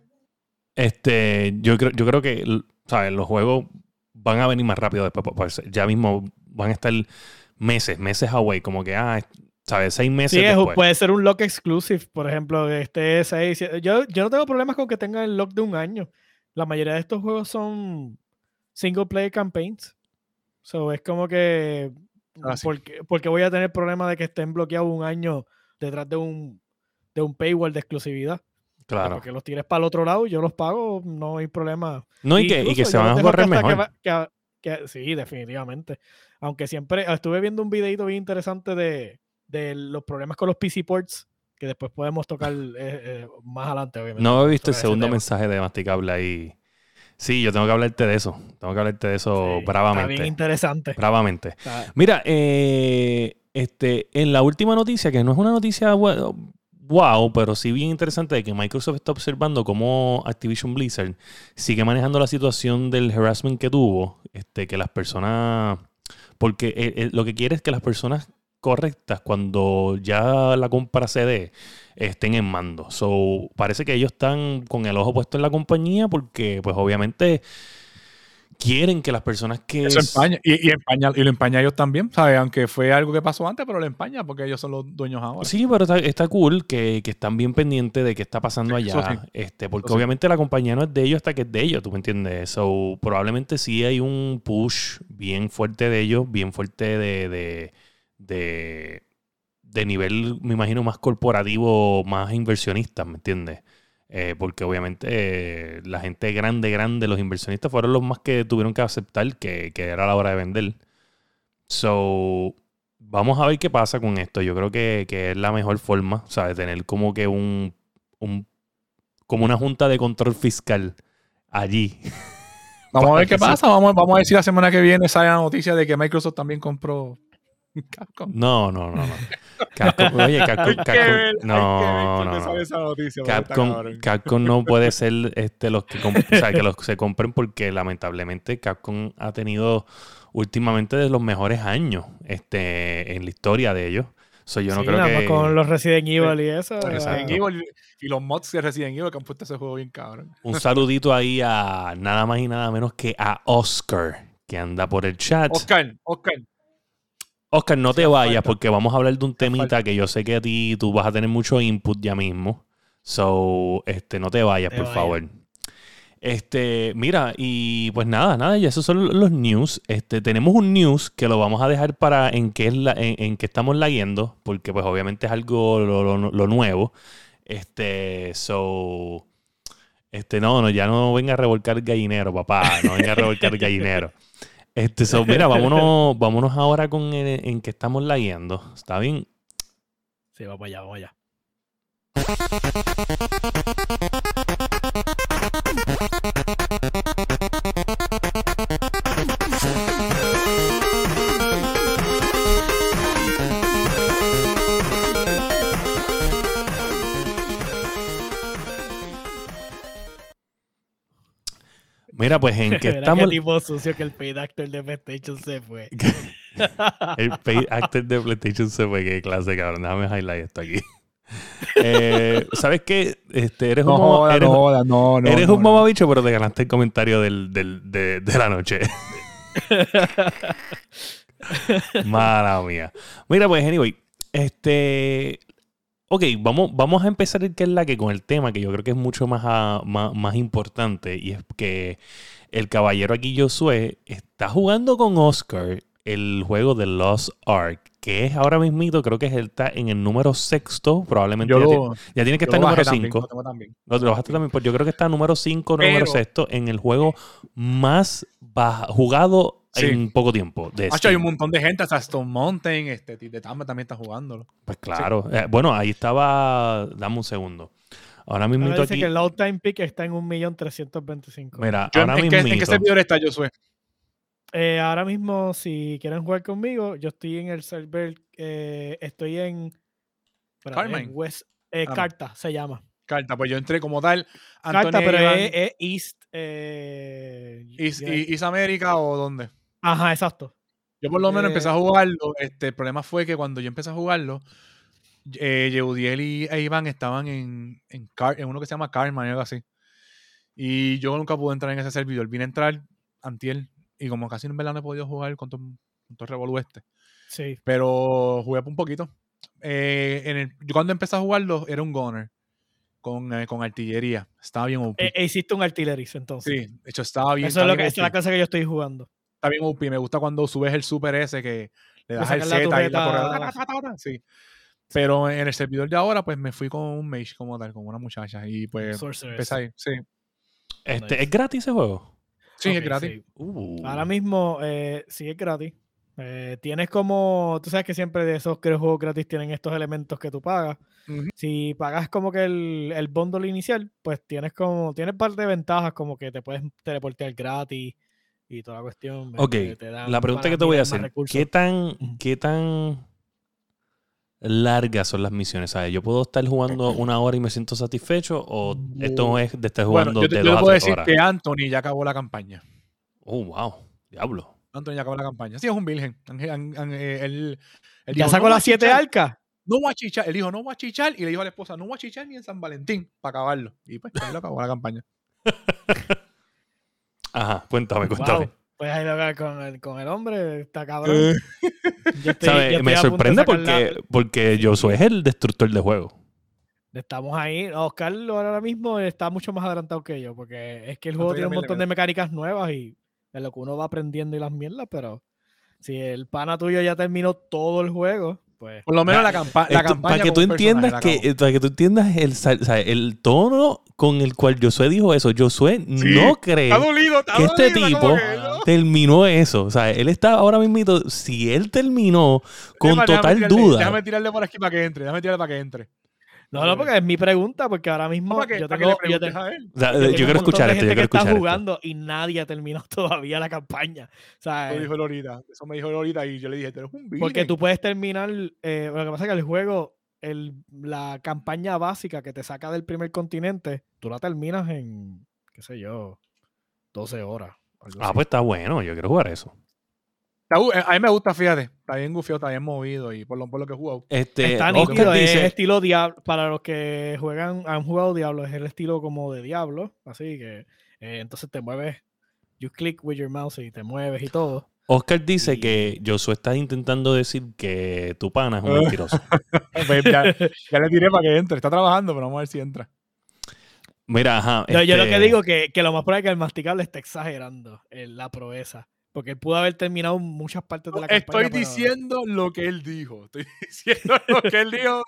Speaker 1: Este, yo creo, yo creo que ¿sabes? los juegos van a venir más rápido después. pues, Ya mismo van a estar meses, meses away. Como que, ah, ¿Sabes? Seis meses
Speaker 3: Sí,
Speaker 1: después.
Speaker 3: puede ser un lock exclusive, por ejemplo, que esté seis, Yo, yo no tengo problemas con que tengan el lock de un año. La mayoría de estos juegos son single player campaigns. So es como que.
Speaker 2: Ah, sí.
Speaker 3: ¿por, qué, por qué voy a tener problema de que estén bloqueados un año detrás de un, de un paywall de exclusividad?
Speaker 1: claro.
Speaker 3: Porque los tires para el otro lado, yo los pago, no hay problema.
Speaker 1: No, y que, y que se van a correr
Speaker 3: que
Speaker 1: mejor.
Speaker 3: va- que a- que- sí, definitivamente. Aunque siempre estuve viendo un videito bien interesante de, de los problemas con los PC ports, que después podemos tocar eh, eh, más adelante, obviamente.
Speaker 1: No he visto el segundo mensaje de Masticable ahí. Sí, yo tengo que hablarte de eso. Tengo que hablarte de eso
Speaker 3: Sí, Está bien
Speaker 1: bravamente.
Speaker 3: interesante.
Speaker 1: Bravamente.
Speaker 3: Está-
Speaker 1: Mira, eh, este, en la última noticia, que no es una noticia wow, pero sí bien interesante de que Microsoft está observando cómo Activision Blizzard sigue manejando la situación del harassment que tuvo, este, que las personas, porque eh, eh, lo que quiere es que las personas correctas cuando ya la compra se dé estén en mando. So, parece que ellos están con el ojo puesto en la compañía porque pues obviamente quieren que las personas que
Speaker 2: Eso empaña. Y, y, empaña, y lo empaña ellos también, ¿sabes? Aunque fue algo que pasó antes, pero lo empaña porque ellos son los dueños ahora.
Speaker 1: Sí, pero está, está cool que, que están bien pendientes de qué está pasando
Speaker 2: Eso
Speaker 1: allá.
Speaker 2: sí.
Speaker 1: Este, porque
Speaker 2: Eso sí.
Speaker 1: obviamente la compañía no es de ellos hasta que es de ellos, ¿tú me entiendes? So, probablemente sí hay un push bien fuerte de ellos, bien fuerte de, de, de, de nivel, me imagino, más corporativo, más inversionista, ¿me entiendes? Eh, porque obviamente eh, la gente grande, grande, los inversionistas fueron los más que tuvieron que aceptar que, que era la hora de vender. So, vamos a ver qué pasa con esto. Yo creo que, que es la mejor forma, o sea, de tener como que un, un como una junta de control fiscal allí.
Speaker 2: Vamos a ver qué pasa. Vamos, vamos a ver si la semana que viene sale la noticia de que Microsoft también compró Capcom.
Speaker 1: No, no, no, no. Capcom, oye, Capcom, Capcom- no, no, no.
Speaker 2: esa noticia.
Speaker 1: Capcom. Capcom no puede ser este, los que, o sea, que los se compren porque lamentablemente Capcom ha tenido últimamente de los mejores años este, en la historia de ellos. So, yo no
Speaker 3: Sí,
Speaker 1: creo
Speaker 3: nada más
Speaker 1: que...
Speaker 3: con los Resident Evil y eso.
Speaker 2: Resident Evil y los mods de Resident Evil que han puesto ese juego bien cabrón.
Speaker 1: Un saludito ahí a nada más y nada menos que a Oscar, que anda por el chat.
Speaker 2: Oscar, Oscar.
Speaker 1: Oscar, no te vayas
Speaker 2: falta.
Speaker 1: porque vamos a hablar de un temita que yo sé que a ti tú vas a tener mucho input ya mismo. So, este, no te vayas,
Speaker 3: Te
Speaker 1: por favor. Este, mira, y pues nada, nada, y esos son los news. Este, tenemos un news que lo vamos a dejar para en qué es la, en, en qué estamos leyendo, porque pues obviamente es algo lo, lo- lo nuevo. Este, so, este, no, no, ya no venga a revolcar gallinero, papá, no venga a revolcar gallinero. Este, mira, vámonos, vámonos ahora con el- en qué estamos leyendo. ¿Está bien?
Speaker 3: Sí, vamos allá, vamos allá.
Speaker 1: Mira, pues en qué estamos.
Speaker 3: qué tipo sucio que el paid actor de PlayStation se fue.
Speaker 1: El paid actor de PlayStation se fue. Qué clase, cabrón. Déjame highlight esto aquí. Eh, ¿Sabes qué? Este, eres
Speaker 2: No
Speaker 1: un,
Speaker 2: joda,
Speaker 1: eres,
Speaker 2: no joda, no, no.
Speaker 1: eres
Speaker 2: no,
Speaker 1: un
Speaker 2: no.
Speaker 1: mamabicho, pero te ganaste el comentario del, del- de, de la noche. Mala mía. Mira, pues, anyway. Este. Ok, vamos, vamos a empezar el que es la que con el tema que yo creo que es mucho más, ah, más, más importante. Y es que el caballero aquí, Josué, está jugando con Oscar el juego de Lost Ark. Que es ahora mismito, creo que es el, está en el número sexto. Probablemente
Speaker 2: Yo
Speaker 1: ya, ti-
Speaker 2: lo,
Speaker 1: ya tiene que estar
Speaker 2: lo
Speaker 1: número
Speaker 2: bajé también,
Speaker 1: 5.
Speaker 2: lo también.
Speaker 1: Lo trabajaste también, pues yo creo que está número 5 número sexto en el juego más baja- jugado
Speaker 2: Sí.
Speaker 1: en poco tiempo. De
Speaker 2: Hacho, hay
Speaker 1: Steam.
Speaker 2: un montón de gente, hasta Stone Mountain, este, de Tamba también está jugándolo.
Speaker 1: Pues claro. Eh, bueno, ahí estaba. Dame un segundo. Ahora mismo
Speaker 3: dice
Speaker 1: aquí.
Speaker 3: que el low time pick está en 1.325.000.
Speaker 1: Mira,
Speaker 2: Yo,
Speaker 1: ahora
Speaker 2: ¿en, qué, ¿En qué servidor está Josué?
Speaker 3: Eh, ahora mismo, si quieren jugar conmigo, yo estoy en el server, eh, estoy en, espérate, en
Speaker 2: Carmine.
Speaker 3: West, eh,
Speaker 2: Ah, no.
Speaker 3: Carta se llama.
Speaker 2: Carta, pues yo entré como tal. Antonio
Speaker 3: Carta, pero es, East. eh,
Speaker 2: East. East America o dónde?
Speaker 3: Ajá, exacto.
Speaker 2: Yo por lo menos
Speaker 3: Eh,
Speaker 2: empecé a jugarlo. Este, el problema fue que cuando yo empecé a jugarlo, eh, Yeudiel y e Iván estaban en, en, Car- en uno que se llama Karma o algo así. Y yo nunca pude entrar en ese servidor. Vine a entrar antier y como casi en verdad no he podido jugar con todo, con todo el revolú este.
Speaker 3: Sí.
Speaker 2: Pero jugué un poquito. eh, en el, yo cuando empecé a jugarlo era un goner con, eh, con artillería. Estaba bien OP.
Speaker 3: E, hiciste un artillerist entonces.
Speaker 2: sí, de hecho estaba bien.
Speaker 3: Eso es, lo que, esa es la cosa que yo estoy jugando.
Speaker 2: Está bien OP. Me gusta cuando subes el super ese que le das el
Speaker 3: la
Speaker 2: Z y la ta, Sí. Pero en el servidor de ahora, pues me fui con un mage como tal, con una muchacha. Y pues empecé ahí. Sí,
Speaker 1: Este. ¿Es gratis ese juego?
Speaker 2: sí es gratis.
Speaker 3: sí.
Speaker 1: Uh.
Speaker 3: Ahora mismo eh, sí es gratis. Eh, tienes como, tú sabes que siempre de esos que juegos gratis tienen estos elementos que tú pagas. Si pagas como que el, el bundle inicial, pues tienes como, tienes parte de ventajas como que te puedes teleportear gratis y toda la cuestión.
Speaker 1: Ok,
Speaker 3: te dan
Speaker 1: La pregunta que te voy a hacer. ¿qué tan, qué tan largas son las misiones? ¿Sabes? ¿Yo puedo estar jugando una hora y me siento satisfecho o esto es de estar jugando
Speaker 2: Bueno, yo te,
Speaker 1: de
Speaker 2: yo te
Speaker 1: dos
Speaker 2: puedo
Speaker 1: a
Speaker 2: decir
Speaker 1: horas?
Speaker 2: que Anthony ya acabó la campaña.
Speaker 1: Oh, wow. Diablo.
Speaker 2: Anthony ya acabó la campaña. Sí, es un virgen. Eh, él- él
Speaker 3: ¿Ya
Speaker 2: dijo,
Speaker 3: sacó
Speaker 2: "No voy a
Speaker 3: las siete arcas?
Speaker 2: No voy a chichar. Él dijo, no voy a chichar. Y le dijo a la esposa, no voy a chichar ni en San Valentín para acabarlo. Y pues, ahí lo acabó la campaña.
Speaker 1: Ajá, cuéntame, cuéntame.
Speaker 3: Wow. Pues ahí lo que con el, con el hombre, está cabrón.
Speaker 2: Eh,
Speaker 3: Yo estoy-
Speaker 1: ¿Sabes?
Speaker 3: yo estoy
Speaker 1: Me sorprende
Speaker 3: la-
Speaker 1: porque, porque Josué es el destructor de juego.
Speaker 3: Estamos ahí. Oscar ahora mismo está mucho más adelantado que yo, porque es que el juego tiene un montón de mecánicas nuevas y de lo que uno va aprendiendo y las mierdas, pero si el pana tuyo ya terminó todo el juego, pues
Speaker 2: Por lo menos la, campa la
Speaker 1: Esto,
Speaker 2: campaña.
Speaker 1: para que tú entiendas que para que tú entiendas el, sal- o sea, el tono con el cual Josué dijo eso. Josué no cree
Speaker 2: Está dolido, está
Speaker 1: que este
Speaker 2: dolido,
Speaker 1: tipo
Speaker 2: como que, ¿no?
Speaker 1: terminó eso. O sea, él está ahora mismo, si él terminó con
Speaker 2: Déjame- déjame
Speaker 1: total
Speaker 2: tirarle-
Speaker 1: duda.
Speaker 2: Déjame tirarle por aquí para que entre. Déjame tirarle para que entre.
Speaker 3: no, no, porque es mi pregunta, porque ahora mismo
Speaker 2: que,
Speaker 3: yo tengo, yo
Speaker 2: a él.
Speaker 1: O sea,
Speaker 3: yo
Speaker 1: quiero escuchar esto, yo quiero
Speaker 3: está
Speaker 1: esto.
Speaker 3: jugando y nadie ha terminado todavía la campaña. O sea,
Speaker 2: Eso dijo él ahorita. Eso me dijo él ahorita y yo le dije, tú eres un virgen.
Speaker 3: Porque tú puedes terminar. eh, lo que pasa es que el juego, el, la campaña básica que te saca del primer continente, tú la terminas en, qué sé yo, 12 horas.
Speaker 1: Ah,
Speaker 3: así.
Speaker 1: pues está bueno, yo quiero jugar eso.
Speaker 2: Gu- A mí me gusta, fíjate. Está bien gufiado, está bien movido y por lo, por lo que he jugado.
Speaker 1: Este,
Speaker 3: Está nítido, es
Speaker 1: dice,
Speaker 3: estilo Diablo. Para los que juegan, han jugado Diablo, es el estilo como de Diablo. Así que eh, entonces te mueves, you click with your mouse y te mueves y todo.
Speaker 1: Oscar dice
Speaker 3: Y-
Speaker 1: que Josué está intentando decir que tu pana es un mentiroso.
Speaker 2: Pues ya, ya le tiré para que entre. Está trabajando, pero vamos a ver si entra.
Speaker 1: Mira, ajá.
Speaker 3: Yo, yo lo que
Speaker 1: este,
Speaker 3: digo que, que lo más probable es que el masticable está exagerando en la proeza. Porque él pudo haber terminado muchas partes de la campaña.
Speaker 2: Estoy
Speaker 3: pero-
Speaker 2: diciendo lo que él dijo. Estoy diciendo lo que él dijo.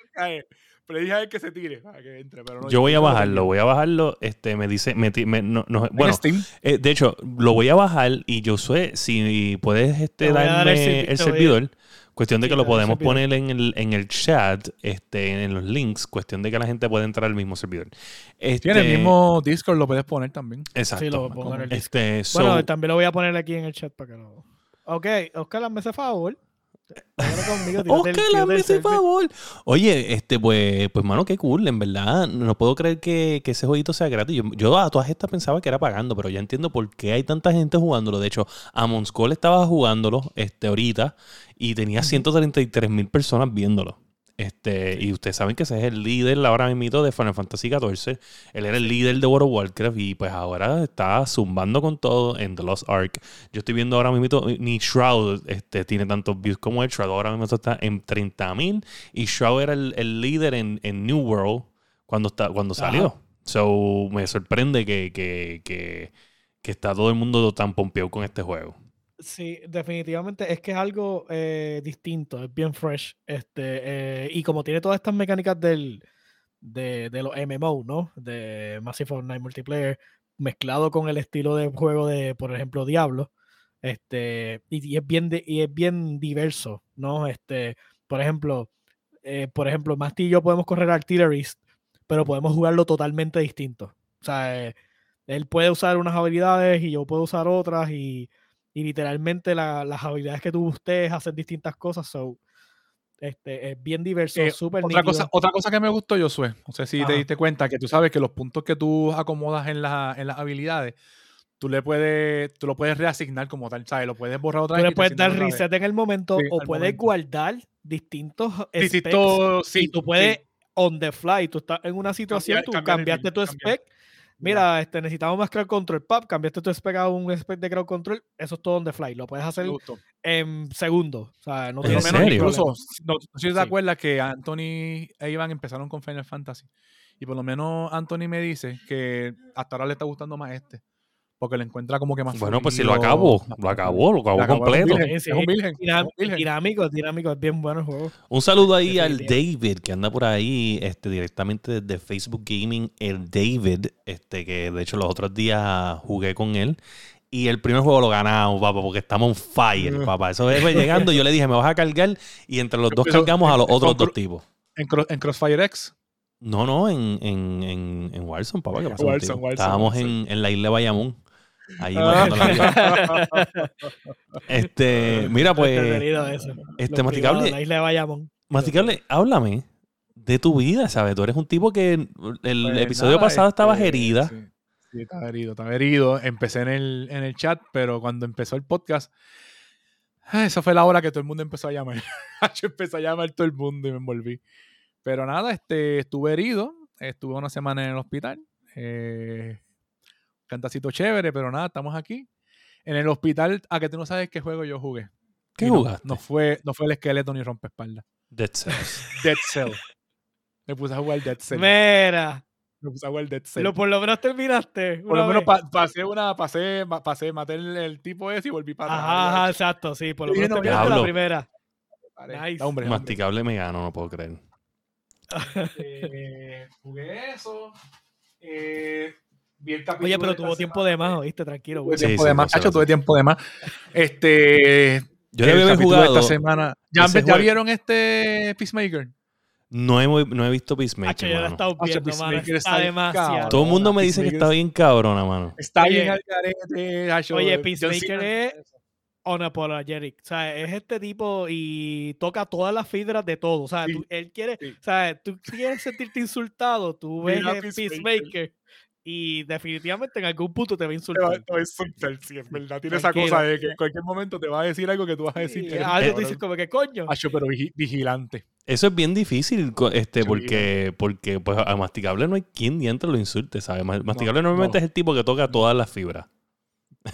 Speaker 2: Pero dije a él que se tire para que entre. Pero no,
Speaker 1: Yo voy a bajarlo, voy a bajarlo. Este, me dice, me, me- no- no- bueno,
Speaker 2: Steam.
Speaker 1: eh, de hecho, lo voy a bajar y Josué, si puedes este, darme
Speaker 3: el servi-
Speaker 1: servidor, cuestión de
Speaker 3: Sí,
Speaker 1: que lo podemos poner en el, en el chat, este, en los links, cuestión de que la gente pueda entrar al mismo servidor. Este,
Speaker 2: Tiene el mismo Discord, lo puedes poner también.
Speaker 1: Exacto.
Speaker 3: Sí, lo pongo en el
Speaker 1: este,
Speaker 3: Bueno, también lo voy a poner aquí en el chat para que lo. Ok, Oscar, hazme ese favor. Conmigo,
Speaker 1: Oscar, hazme ese favor. Oye, este, pues, pues, mano, qué cool, en verdad. No puedo creer que, que ese jueguito sea gratis. Yo, yo a todas estas pensaba que era pagando, pero ya entiendo por qué hay tanta gente jugándolo. De hecho, Amon Skull estaba jugándolo este, ahorita y tenía 133 mil personas viéndolo. Este, Y ustedes saben que ese es el líder ahora mismo de Final Fantasy XIV. Él era el líder de World of Warcraft y pues ahora está zumbando con todo en The Lost Ark. Yo estoy viendo ahora mismo, ni Shroud este, tiene tantos views como el Shroud. Ahora mismo está en 30.000 y Shroud era el, el líder en, en New World cuando, está, cuando
Speaker 3: Ajá.
Speaker 1: salió. So, me sorprende que, que, que, que está todo el mundo tan pompeado con este juego.
Speaker 3: Sí, definitivamente es que es algo eh, distinto, es bien fresh. Este, eh, y como tiene todas estas mecánicas del, de, de los MMO, ¿no? De Massive Online Multiplayer, mezclado con el estilo de juego de, por ejemplo, Diablo. Este, y, es bien de- y es bien diverso, ¿no? Este, por ejemplo, eh, por ejemplo, Masti y yo podemos correr Artillerist, pero podemos jugarlo totalmente distinto. O sea, él puede usar unas habilidades y yo puedo usar otras y y literalmente la- las habilidades que tú ustedes hacen distintas cosas. So, este, es bien diverso,
Speaker 2: Eh,
Speaker 3: súper
Speaker 2: otra,
Speaker 3: nítido.
Speaker 2: cosa, otra cosa que me gustó, Josué, no sé si
Speaker 3: Ajá.
Speaker 2: te diste cuenta que tú sabes que los puntos que tú acomodas en, la- en las habilidades, tú le puedes, tú lo puedes reasignar como tal, ¿sabes? Lo puedes borrar otra
Speaker 3: Tú
Speaker 2: vez.
Speaker 3: le puedes dar
Speaker 2: vez.
Speaker 3: reset en el momento
Speaker 2: Sí,
Speaker 3: o puedes
Speaker 2: momento.
Speaker 3: guardar distintos specs
Speaker 2: Distinto- sí,
Speaker 3: y tú
Speaker 2: sí.
Speaker 3: puedes on the fly, tú estás en una situación,
Speaker 2: Cambiar-
Speaker 3: tú cambiaste tu spec, mira, este, necesitamos más crowd control. Pap, cambiaste tu spec a un spec de crowd control. Eso es todo on the fly. Lo puedes hacer en segundos. O sea, no
Speaker 1: ¿En
Speaker 3: tiene
Speaker 2: Por lo menos
Speaker 1: serio?
Speaker 2: incluso, no, no sé si te acuerdas que Anthony e Iván empezaron con Final Fantasy. Y por lo menos Anthony me dice que hasta ahora le está gustando más este. Porque le encuentra como que más
Speaker 1: Bueno, pues si lo acabo, lo acabó, lo acabó
Speaker 2: Lo acabó,
Speaker 1: completo.
Speaker 2: Es un virgen. Es es
Speaker 3: dinámico, dinámico, es bien bueno el juego.
Speaker 1: Un saludo ahí al. David, que anda por ahí este, directamente desde Facebook Gaming. El David, este, que de hecho los otros días jugué con él. Y el primer juego lo ganamos, papá, porque estamos on fire, papá. Eso fue llegando. Yo le dije, me vas a cargar. Y entre los dos cargamos a los otros dos tipos.
Speaker 2: En, Cro- en Crossfire X.
Speaker 1: No, no, en, en, en, en Warzone, papá. ¿Qué pasó
Speaker 2: Warzone,
Speaker 1: contigo?
Speaker 2: Warzone,
Speaker 1: Estábamos
Speaker 2: Warzone.
Speaker 1: En, en la isla de Bayamón. Ahí
Speaker 2: Ah.
Speaker 1: matando la vida. Este, mira, pues,
Speaker 3: eso.
Speaker 1: este masticable.
Speaker 3: La isla de Bayamón.
Speaker 1: Masticable, háblame de tu vida, ¿sabes? Tú eres un tipo que el
Speaker 2: Pues
Speaker 1: episodio
Speaker 2: nada,
Speaker 1: pasado estabas
Speaker 2: este,
Speaker 1: herida.
Speaker 2: Sí, sí, estaba herido, estaba herido. Empecé en el, en el chat, pero cuando empezó el podcast, ah, esa fue la hora que todo el mundo empezó a llamar. Yo empecé a llamar todo el mundo y me envolví. Pero nada, este, estuve herido. Estuve una semana en el hospital. Eh, cantacito chévere, pero nada, estamos aquí. En el hospital, a que tú no sabes qué juego yo jugué.
Speaker 1: ¿Qué
Speaker 2: no,
Speaker 1: jugaste?
Speaker 2: No fue, no fue el esqueleto ni rompespaldas.
Speaker 1: Dead Cells.
Speaker 2: Dead Cell. Me puse a jugar Dead Cell.
Speaker 3: Mira,
Speaker 2: Me puse a jugar Dead Cell.
Speaker 3: lo, por lo menos terminaste.
Speaker 2: Por lo menos pa- pasé una, pasé, ma- pasé, maté el, el tipo ese y volví para atrás.
Speaker 3: Ajá, ajá, exacto, sí, por lo menos
Speaker 2: no,
Speaker 3: terminaste la primera. Nice.
Speaker 2: Hombre, hombre.
Speaker 1: Masticable me gano, no puedo creer.
Speaker 2: Eh, jugué eso. Eh, vi el capítulo
Speaker 3: Oye, pero tuvo tiempo
Speaker 2: semana.
Speaker 3: de más, ¿oíste? Tranquilo,
Speaker 2: Tuve.
Speaker 1: Sí,
Speaker 2: tiempo
Speaker 1: sí,
Speaker 2: de más,
Speaker 1: sé.
Speaker 2: tuve tiempo de más. Este.
Speaker 1: Yo
Speaker 2: el
Speaker 1: debe haber
Speaker 2: capítulo de
Speaker 1: jugado.
Speaker 2: esta semana. ¿Ya,
Speaker 1: ese
Speaker 2: ¿ya
Speaker 1: juego.
Speaker 2: vieron este Peacemaker?
Speaker 1: No he, no he visto
Speaker 3: Hacho,
Speaker 1: Peacemaker,
Speaker 3: yo lo he
Speaker 1: mano.
Speaker 3: estado
Speaker 2: Hacho,
Speaker 3: viendo.
Speaker 2: Peacemaker
Speaker 3: Está
Speaker 2: está
Speaker 3: demasiado.
Speaker 2: cabrón.
Speaker 1: Todo el mundo me dice que está bien cabrona, mano.
Speaker 2: Está
Speaker 3: Oye.
Speaker 2: bien al garete. Hacho,
Speaker 3: Oye, Peacemaker es unapologetic. O sea, es este tipo y toca todas las fibras de todo. O sea,
Speaker 2: Sí,
Speaker 3: tú- él quiere,
Speaker 2: sí.
Speaker 3: o sea, tú quieres sentirte insultado, tú ves
Speaker 2: Peacemaker.
Speaker 3: Peacemaker y definitivamente en algún punto te va a
Speaker 2: Te va,
Speaker 3: insultar.
Speaker 2: te va a insultar, sí, es verdad. Tiene esa cosa de que en cualquier momento te va a decir algo que tú vas a decir.
Speaker 3: Sí, algo tú dices como que coño.
Speaker 2: Hacho, pero vigi- vigilante.
Speaker 1: Eso es bien difícil, este,
Speaker 2: Sí.
Speaker 1: porque, porque pues, a Masticable no hay quien diantre lo insulte, ¿sabes? Ma- Masticable normalmente
Speaker 2: no.
Speaker 1: es el tipo que toca todas las fibras.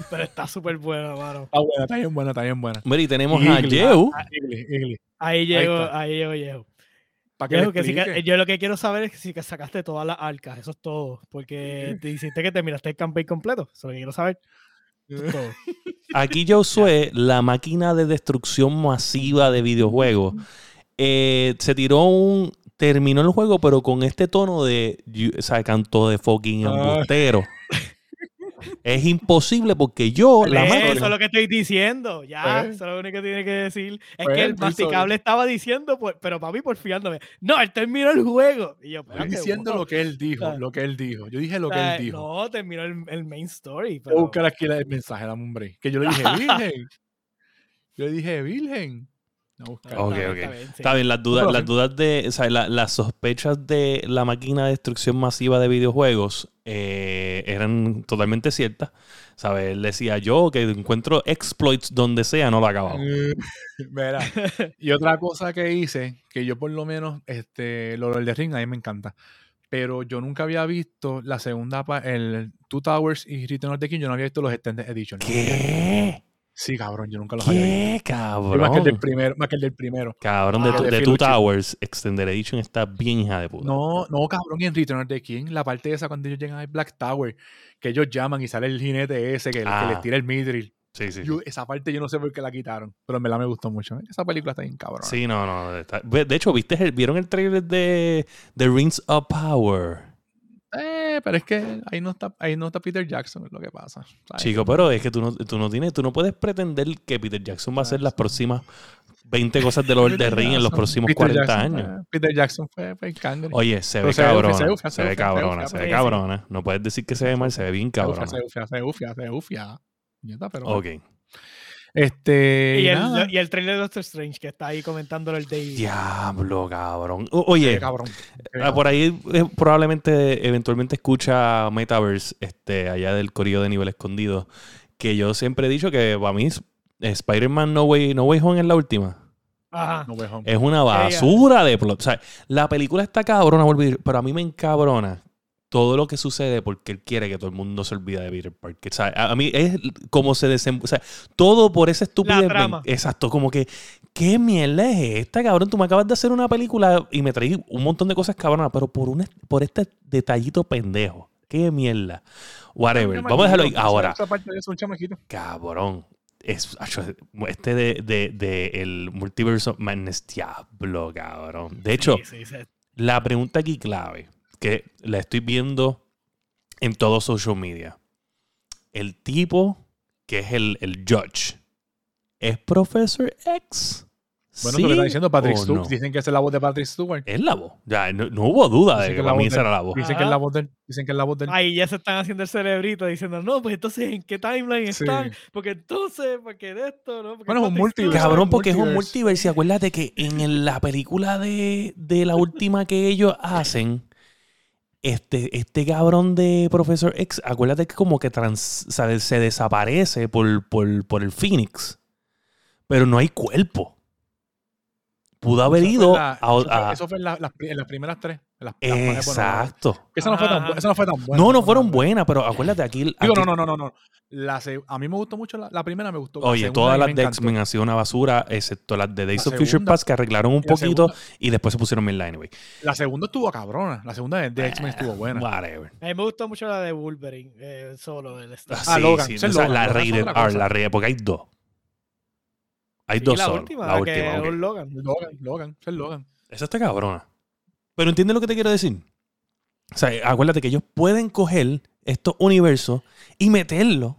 Speaker 3: Pero está súper bueno, mano.
Speaker 2: Está buena, está bien buena, está bien buena.
Speaker 1: Mira, y tenemos a. Yeu.
Speaker 2: Igli.
Speaker 3: Ahí llegó, ahí llegó, llegó.
Speaker 2: Para que
Speaker 3: Yo,
Speaker 2: le
Speaker 3: que sí que-
Speaker 2: explique.
Speaker 3: yo lo que quiero saber es si que sacaste todas las arcas, eso es todo. Porque te hiciste que terminaste el campaign completo. Eso es lo que quiero saber. Eso es todo.
Speaker 1: Aquí Josué, la máquina de destrucción masiva de videojuegos, eh, se tiró un. Terminó el juego, pero con este tono de. O sea, canto de fucking
Speaker 2: Ah.
Speaker 1: es imposible porque yo, la
Speaker 3: Eso es lo que estoy diciendo. Ya,
Speaker 2: Pues.
Speaker 3: eso es lo único que tiene que decir. Es
Speaker 2: Pues,
Speaker 3: que el masticable estaba diciendo, pues, pero para mí porfiándome. No, él terminó el juego. Y yo,
Speaker 2: Estoy diciendo
Speaker 3: wow.
Speaker 2: lo que él dijo, lo que él dijo. Yo dije lo que él dijo.
Speaker 3: No, terminó el, el main story.
Speaker 2: Voy a
Speaker 3: Pero...
Speaker 2: buscar aquí el mensaje, dame un break. Que yo le dije, virgen. Yo le dije, virgen. A buscar.
Speaker 1: Ok,
Speaker 3: Está bien,
Speaker 1: ok.
Speaker 3: está bien, sí.
Speaker 1: Está bien, las dudas, las dudas de, o sea, la- las sospechas de la máquina de destrucción masiva de videojuegos eh, eran totalmente ciertas. ¿Sabes? Él decía yo que encuentro exploits donde sea, no lo he acabado.
Speaker 2: Mira, y otra cosa que hice, que yo por lo menos, este, lo del de Ring a mí me encanta, pero yo nunca había visto la segunda, pa- el Two Towers y Return of the King, yo no había visto los Extended Edition.
Speaker 1: ¿Qué?
Speaker 2: Sí, cabrón, yo nunca los había visto.
Speaker 1: ¿Qué,
Speaker 2: Yo Más que el del
Speaker 1: cabrón?
Speaker 2: primero, más que el del primero.
Speaker 1: Cabrón, de,
Speaker 3: Ah,
Speaker 2: de
Speaker 1: de Two. Towers, Extended Edition está bien hija de puta.
Speaker 2: No, no, cabrón, y en Return of the King, la parte esa cuando ellos llegan al Black Tower, que ellos llaman y sale el jinete ese que, que
Speaker 1: Ah.
Speaker 2: les tira el midril.
Speaker 1: Sí, sí. sí.
Speaker 2: Yo- esa parte yo no sé por qué la quitaron, pero en verdad me gustó mucho. Esa película está bien cabrón.
Speaker 1: Sí, no, no. está- De hecho, ¿viste el- ¿vieron el trailer de, de Rings of Power?
Speaker 2: Eh, pero es que ahí no está, ahí no está Peter Jackson, es lo que pasa. ¿sabes?
Speaker 1: Chico, pero es que tú no, tú no tienes, tú no puedes pretender que Peter Jackson va a hacer las próximas 20 cosas de Lord of the Ring en los próximos
Speaker 2: Peter
Speaker 1: 40
Speaker 2: Jackson
Speaker 1: años.
Speaker 2: Peter Jackson fue, fue el cangre.
Speaker 1: Oye, se ve
Speaker 2: se ve ufia,
Speaker 1: cabrona.
Speaker 2: se ve ufia,
Speaker 1: Se
Speaker 2: se
Speaker 1: ve
Speaker 2: ufia, se
Speaker 1: cabrona, se ve cabrona. No puedes decir que se ve mal, se ve bien cabrona.
Speaker 2: se ufia, se ufia, se ufia. Pero
Speaker 1: Ok.
Speaker 2: Este.
Speaker 3: Y el, y el trailer de Doctor Strange que está ahí comentándolo el David.
Speaker 1: Diablo, cabrón. O- Oye,
Speaker 2: cabrón.
Speaker 1: ah, por ahí eh, probablemente eventualmente escucha Metaverse, este, allá del corillo de nivel escondido, que yo siempre he dicho que para mí Spider-Man No Way, no Way Home es la última.
Speaker 3: Ajá.
Speaker 2: No Way Home.
Speaker 1: Es una basura de plot. O sea, la película está cabrona, vuelvo a decir, pero a mí me encabrona todo lo que sucede porque él quiere que todo el mundo se olvide de Peter Parker. O sea, a, a mí es como se desenvuelve. O sea, todo por esa estupidez.
Speaker 3: trama.
Speaker 1: Exacto, como que, ¿qué mierda es esta, cabrón? Tú me acabas de hacer una película y me traí un montón de cosas cabronas, pero por, un, por este detallito pendejo. ¿Qué mierda? Whatever. Vamos a dejarlo ahí. Ahora, cabrón. Es, este de, de, de el multiverso of madness, diablo, cabrón. De hecho,
Speaker 3: Sí, sí, sí.
Speaker 1: la pregunta aquí clave, que la estoy viendo en todo social media. El tipo que es el, el judge, ¿es Professor X?
Speaker 2: Bueno,
Speaker 1: ¿Sí
Speaker 2: eso que está diciendo Patrick Stewart.
Speaker 1: no?
Speaker 2: Dicen que esa es la voz de Patrick Stewart.
Speaker 1: Es la voz. Ya, no, no hubo duda
Speaker 2: Dicen
Speaker 1: de
Speaker 2: que
Speaker 1: que para mí esa era la voz.
Speaker 2: Dicen que es la voz de él. Dicen que es la voz de él.
Speaker 3: Ahí ya se están haciendo el cerebrito diciendo, no, pues entonces, ¿en qué timeline
Speaker 2: Sí.
Speaker 3: están? Porque entonces, porque de esto, ¿no? Porque
Speaker 2: Bueno, es un multiverso.
Speaker 1: Cabrón, porque es un
Speaker 2: multiverse.
Speaker 1: multiverso. Y acuérdate que en la película de, de la última que ellos hacen, este, este cabrón de Professor X, acuérdate que como que trans- sea, se desaparece por, por, por el Phoenix. Pero no hay cuerpo. Pudo haber
Speaker 2: Eso
Speaker 1: ido
Speaker 2: la-
Speaker 1: a.
Speaker 2: eso fue-
Speaker 1: a-
Speaker 2: Eso fue en, la- las en las primeras tres. En las- las- bueno,
Speaker 1: exacto.
Speaker 2: esa, no fue tan,
Speaker 3: Ajá.
Speaker 2: bu- esa no fue tan buena.
Speaker 1: No, no
Speaker 2: fue
Speaker 1: fueron buenas, pero acuérdate aquí.
Speaker 2: Digo, no, no, no, no, no. La a mí me gustó mucho la, la primera, me gustó. La
Speaker 1: Oye, todas las de. X-Men han sido una basura, excepto las de Days
Speaker 2: La
Speaker 1: of Future Past, que arreglaron un
Speaker 2: la
Speaker 1: poquito
Speaker 2: segunda-
Speaker 1: y después se pusieron mil anyway.
Speaker 2: La segunda estuvo cabrona. La segunda de, de X-Men estuvo buena.
Speaker 1: Whatever.
Speaker 3: A mí me gustó mucho la de Wolverine, eh, solo el Star.
Speaker 2: Ah, Logan.
Speaker 1: sí,
Speaker 2: Logan,
Speaker 1: la
Speaker 2: Logan es
Speaker 1: rated R, la rated, porque hay dos. Hay
Speaker 3: Sí,
Speaker 1: dos
Speaker 3: la
Speaker 1: solo.
Speaker 3: última,
Speaker 1: la
Speaker 3: la
Speaker 1: última,
Speaker 3: que Logan.
Speaker 2: Logan, Logan, esa es Logan.
Speaker 1: Esa está cabrona. Pero entiendes lo que te quiero decir. O sea, acuérdate que ellos pueden coger estos universos y meterlo.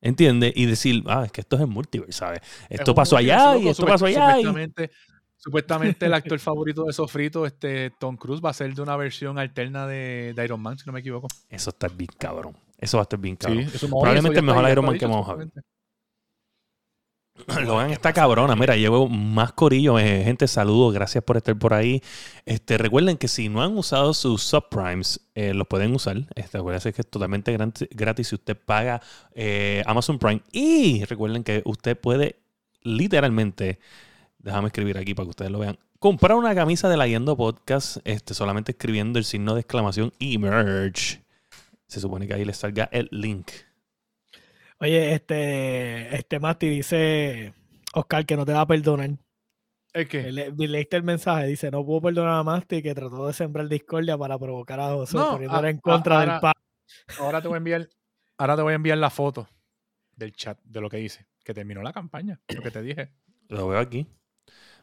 Speaker 1: ¿Entiendes? Y decir, ah, es que esto es el multiverso, ¿sabes? Esto
Speaker 2: Es
Speaker 1: pasó allá y esto pasó allá. y-
Speaker 2: Supuestamente, supuestamente el actor favorito de Sofrito, este Tom Cruise, va a ser de una versión alterna de, de Iron Man, si no me equivoco.
Speaker 1: Eso está bien cabrón. Eso va a estar bien cabrón.
Speaker 2: eso no,
Speaker 1: Probablemente
Speaker 2: eso
Speaker 1: el mejor Iron Man que vamos a ver. Logan está cabrona. Mira, llevo más corillo. eh, gente, saludos. Gracias por estar por ahí. Este, recuerden que si no han usado sus subprimes, eh, los pueden usar. Este, acuérdense que es totalmente gratis si usted paga eh, Amazon Prime. Y recuerden que usted puede literalmente, déjame escribir aquí para que ustedes lo vean, comprar una camisa de la Yendo Podcast este, solamente escribiendo el signo de exclamación y merch. Se supone que ahí les salga el link.
Speaker 3: Oye, este, este Mati dice, Oscar, que no te va a perdonar.
Speaker 2: ¿El qué?
Speaker 3: Le, leíste el mensaje, dice, no puedo perdonar a Masti que trató de sembrar discordia para provocar a José
Speaker 2: No,
Speaker 3: poniéndole
Speaker 2: a-
Speaker 3: en contra
Speaker 2: a-
Speaker 3: del pa.
Speaker 2: Ahora te voy a enviar, ahora te voy a enviar la foto del chat de lo que dice, que terminó la campaña, lo que te dije.
Speaker 1: Lo veo aquí.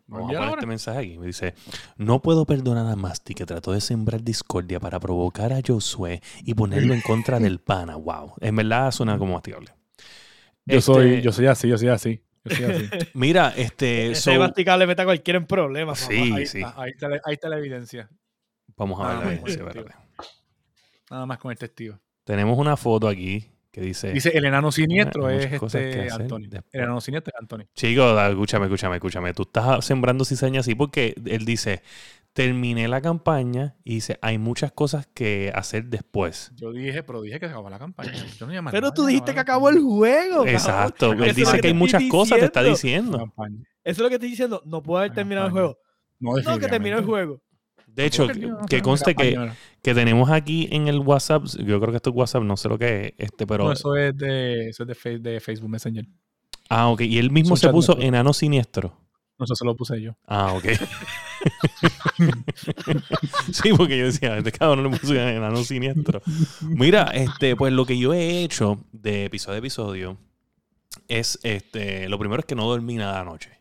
Speaker 1: Vamos a poner
Speaker 2: ahora.
Speaker 1: este mensaje aquí. Me dice, no puedo perdonar a Masti que trató de sembrar discordia para provocar a Josué y ponerlo en contra del pana. Wow. En verdad suena como masticable.
Speaker 2: Yo
Speaker 1: Este,
Speaker 2: soy, yo soy así, yo soy así. Yo soy así.
Speaker 1: Mira, este...
Speaker 3: Ese
Speaker 1: so-
Speaker 3: masticable mete a cualquiera en problemas. papá.
Speaker 1: Sí,
Speaker 2: ahí,
Speaker 1: sí.
Speaker 2: está, ahí, está, la- ahí está la evidencia.
Speaker 1: Vamos a ver la evidencia.
Speaker 2: Nada más con el testigo.
Speaker 1: Tenemos una foto aquí que dice...
Speaker 2: Dice el enano siniestro es este Antonio.
Speaker 1: después.
Speaker 2: El enano siniestro es Antonio.
Speaker 1: Chico, da- escúchame, escúchame, escúchame. Tú estás sembrando cizaña así porque él dice, terminé la campaña y dice, hay muchas cosas que hacer después.
Speaker 2: Yo dije, pero dije que se acabó la campaña. Yo no llamé
Speaker 3: Pero
Speaker 2: nada,
Speaker 3: tú dijiste que acabó el juego.
Speaker 1: Exacto. Él dice que
Speaker 2: que
Speaker 1: hay muchas
Speaker 3: estoy
Speaker 1: cosas, te está
Speaker 3: diciendo.
Speaker 1: diciendo.
Speaker 3: Eso es lo que estoy diciendo. No puedo haber terminado el juego.
Speaker 2: No,
Speaker 3: No, que terminó el juego.
Speaker 1: De hecho,
Speaker 2: ¿Por qué
Speaker 1: que, conste que, que tenemos aquí en el WhatsApp, yo creo que esto es WhatsApp, no sé lo que es, este, pero...
Speaker 2: No, eso es de, eso es de, Fe- de Facebook Messenger.
Speaker 1: Ah, ok. Y él mismo se puso
Speaker 2: network.
Speaker 1: enano siniestro.
Speaker 2: No, eso se lo puse yo.
Speaker 1: Ah, ok. sí, porque yo decía, este cabrón le puso enano siniestro. Mira, este, pues lo que yo he hecho de episodio a episodio es, este, lo primero es que no dormí nada anoche.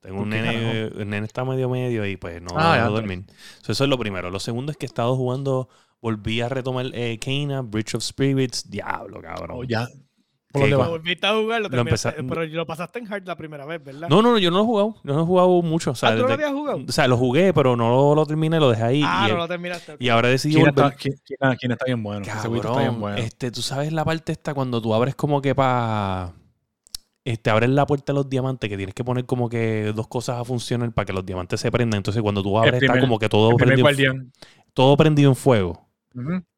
Speaker 1: Tengo un
Speaker 2: ¿Por qué,
Speaker 1: nene, el nene está medio medio y pues no,
Speaker 2: Ah,
Speaker 1: no dormir. So, eso es lo primero. Lo segundo es que he estado jugando, volví a retomar eh, Kena, Bridge of Spirits, diablo, cabrón.
Speaker 2: Oh, ya. ¿Por
Speaker 1: ¿Qué
Speaker 2: dónde va?
Speaker 3: Lo volviste a jugar, lo
Speaker 1: Lo
Speaker 3: terminaste,
Speaker 1: empeza-
Speaker 3: pero lo pasaste en hard la primera vez, ¿verdad?
Speaker 1: No, no, no, yo no lo he jugado. Yo no he jugado mucho. O sea,
Speaker 3: ah, ¿tú no lo habías jugado?
Speaker 1: o sea, lo jugué, pero no lo, lo terminé, lo dejé ahí.
Speaker 3: Ah,
Speaker 1: y,
Speaker 3: no lo terminaste.
Speaker 1: y ahora decidí
Speaker 2: ¿Quién
Speaker 1: volver.
Speaker 2: está, quién, quién- ah, quién está bien bueno? Ese jueguito está bien
Speaker 1: Cabrón,
Speaker 2: bueno.
Speaker 1: este, tú sabes la parte esta cuando tú abres como que para... Este, abres la puerta de los diamantes que tienes que poner como que dos cosas a funcionar para que los diamantes se prendan. Entonces cuando tú abres está como que todo prendido, en, todo prendido en fuego.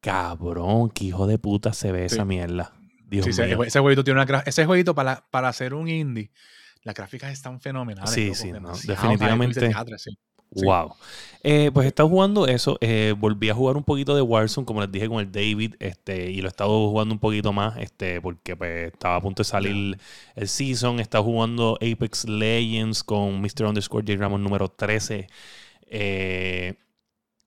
Speaker 1: Cabrón, qué hijo de puta se ve
Speaker 2: Sí.
Speaker 1: esa mierda. Dios
Speaker 2: Sí, ese,
Speaker 1: mío.
Speaker 2: ese jueguito tiene una ese jueguito para, para hacer un indie, las gráficas están fenomenales.
Speaker 1: Sí, sí, no, definitivamente. Wow. Eh, pues he estado jugando eso. eh, volví a jugar un poquito de Warzone, como les dije con el David, este, y lo he estado jugando un poquito más, este, porque pues, estaba a punto de salir el season. He estado jugando Apex Legends con Mr. Underscore J. Ramos número 13. Eh,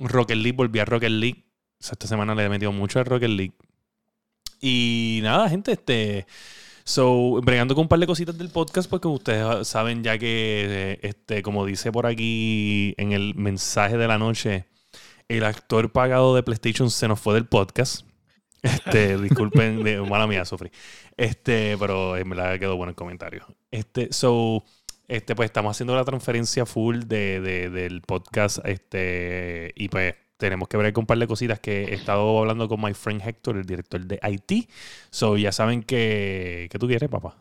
Speaker 1: Rocket League, volví a Rocket League. O sea, esta semana le he metido mucho a Rocket League. Y nada, gente, este. So, bregando con un par de cositas del podcast, porque ustedes saben ya que, eh, este, como dice por aquí en el mensaje de la noche, el actor pagado de PlayStation se nos fue del podcast. Este, disculpen, de, mala mía, Sofri. Este, pero en verdad quedó bueno el comentario. Este, so, este, pues estamos haciendo la transferencia full de, de- del podcast. Este, y pues tenemos que ver con un par de cositas que he estado hablando con my friend Héctor, el director de IT. So, ya saben que, que tú quieres, papá.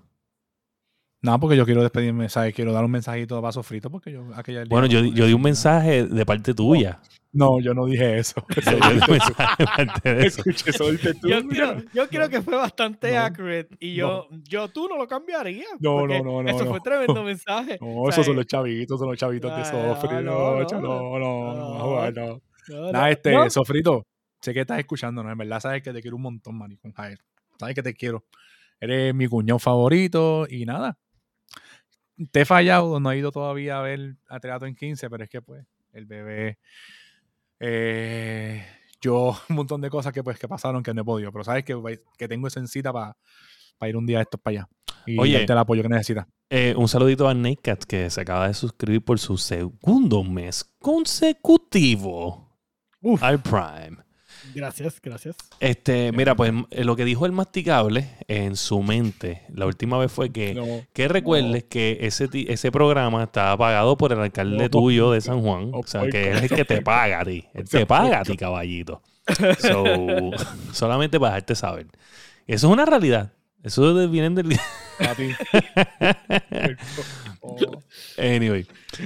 Speaker 2: No, porque yo quiero despedirme, ¿sabes? Quiero dar un mensajito de vaso frito porque yo aquella
Speaker 1: Bueno,
Speaker 2: no
Speaker 1: yo, yo di un mensaje de parte tuya.
Speaker 2: No, yo no dije eso.
Speaker 1: Yo di un mensaje de parte de eso.
Speaker 2: Escuché, tú.
Speaker 3: Yo creo, yo creo que fue bastante
Speaker 2: No,
Speaker 3: accurate y yo, yo tú no lo cambiarías.
Speaker 2: No, no, no, no,
Speaker 3: Eso
Speaker 2: no.
Speaker 3: fue tremendo mensaje.
Speaker 2: No,
Speaker 3: O
Speaker 2: esos son los chavitos, son los chavitos de
Speaker 3: Ah,
Speaker 2: Sofri.
Speaker 3: no,
Speaker 2: No,
Speaker 3: no,
Speaker 2: no, no, no, Nada,
Speaker 3: no,
Speaker 2: este,
Speaker 3: no.
Speaker 2: Sofrito, sé que estás escuchando, ¿no? En verdad sabes que te quiero un montón, maricón, Jair. Sabes que te quiero. Eres mi cuñado favorito y nada. Te he fallado, no he ido todavía a ver a Teatro en 15, pero es que pues el bebé... eh, yo un montón de cosas que pues que pasaron que no he podido, pero sabes que, voy- que tengo esa cita para ir un día de estos para allá. Y
Speaker 1: Oye.
Speaker 2: darte el apoyo que necesitas.
Speaker 1: Eh, un saludito a Nakecat que se acaba de suscribir por su segundo mes consecutivo
Speaker 3: Uf.
Speaker 1: al Prime.
Speaker 3: Gracias, gracias.
Speaker 1: Este, mira, pues eh, lo que dijo el masticable en su mente la última vez fue que,
Speaker 2: No.
Speaker 1: que recuerdes que ese, ese programa estaba pagado por el alcalde
Speaker 2: No,
Speaker 1: tuyo de San Juan. o sea, que él es el que te paga a ti. Él te paga a ti, caballito. So, solamente para dejarte saber. Eso es una realidad. Eso vienen del...
Speaker 2: A ti. Oh.
Speaker 1: Anyway.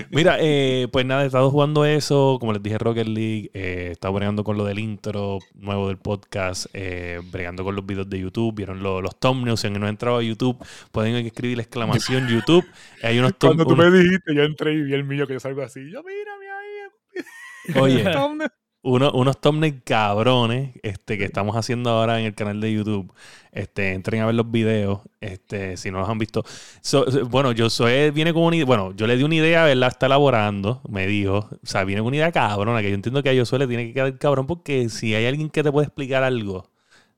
Speaker 1: Mira, eh, pues nada, he estado jugando eso. Como les dije, Rocket League. Eh, he estado bregando con lo del intro nuevo del podcast. eh, bregando con los videos de YouTube. Vieron lo- los thumbnails. Si no han entrado a YouTube, pueden escribir la exclamación YouTube. Hay unos
Speaker 2: Cuando tú me dijiste, yo entré y vi el mío que yo salgo así. Yo, mírame ahí.
Speaker 1: Oye,
Speaker 2: thumbnail".
Speaker 1: Uno- unos thumbnails cabrones este, que estamos haciendo ahora en el canal de YouTube. Este, entren a ver los videos, este, si no los han visto. So- bueno, yo soy, viene con una idea, bueno, yo le di una idea, ¿verdad? Está elaborando, me dijo. O sea, viene con una idea cabrona, que yo entiendo que a Josué le tiene que quedar cabrón, porque si hay alguien que te puede explicar algo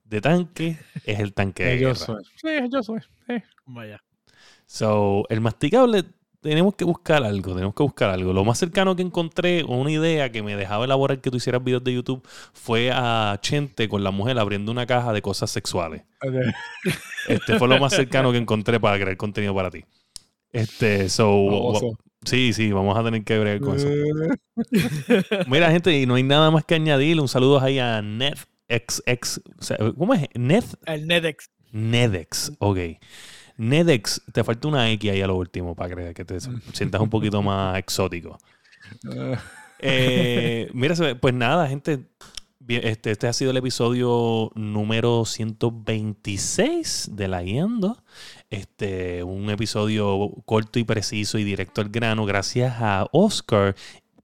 Speaker 1: de tanque, es el tanque de
Speaker 2: yo
Speaker 1: guerra.
Speaker 2: soy. Sí, yo soy. sí.
Speaker 3: Vaya.
Speaker 1: So, el masticable, tenemos que buscar algo, tenemos que buscar algo. Lo más cercano que encontré, o una idea que me dejaba elaborar que tú hicieras videos de YouTube, fue a Chente con la mujer abriendo una caja de cosas sexuales. Este fue lo más cercano que encontré para crear contenido para ti. Este, so, sí, sí, vamos a tener que ver con eso. Mira, gente, y no hay nada más que añadir. Un saludo ahí a NetXX. o sea, ¿Cómo es? Net,
Speaker 3: El Nedex.
Speaker 1: Nedex, ok. Nedex, te falta una X ahí a lo último para que, que te sientas un poquito más exótico.
Speaker 2: eh,
Speaker 1: mira, pues nada, gente. Este, este ha sido el episodio número 126 de La Guiando. Este, un episodio corto y preciso y directo al grano. Gracias a Oscar,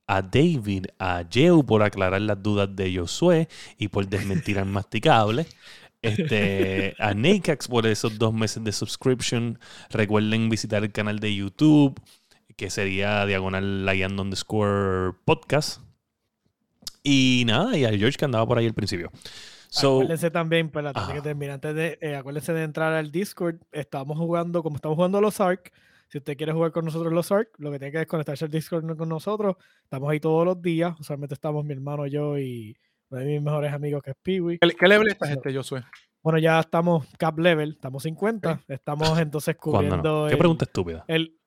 Speaker 1: a David, a Jeu por aclarar las dudas de Josué y por desmentir al masticable. Este, a Nakex por esos dos meses de subscription. Recuerden visitar el canal de YouTube, que sería diagonal Layando underscore podcast. Y nada, y a George que andaba por ahí al principio. So,
Speaker 3: acuérdense también, espérate, antes que termine, antes de, eh, acuérdense de entrar al Discord. Estamos jugando, como estamos jugando los ARC. Si usted quiere jugar con nosotros los ARC, lo que tiene que es conectarse al Discord con nosotros. Estamos ahí todos los días. Usualmente estamos mi hermano, yo y uno de mis mejores amigos que es Peewee.
Speaker 2: ¿Qué, qué level estás este, Josué?
Speaker 3: Bueno, ya estamos cap level, estamos 50. Estamos entonces cubriendo
Speaker 1: ¿Qué
Speaker 3: el,
Speaker 1: pregunta estúpida?
Speaker 3: el,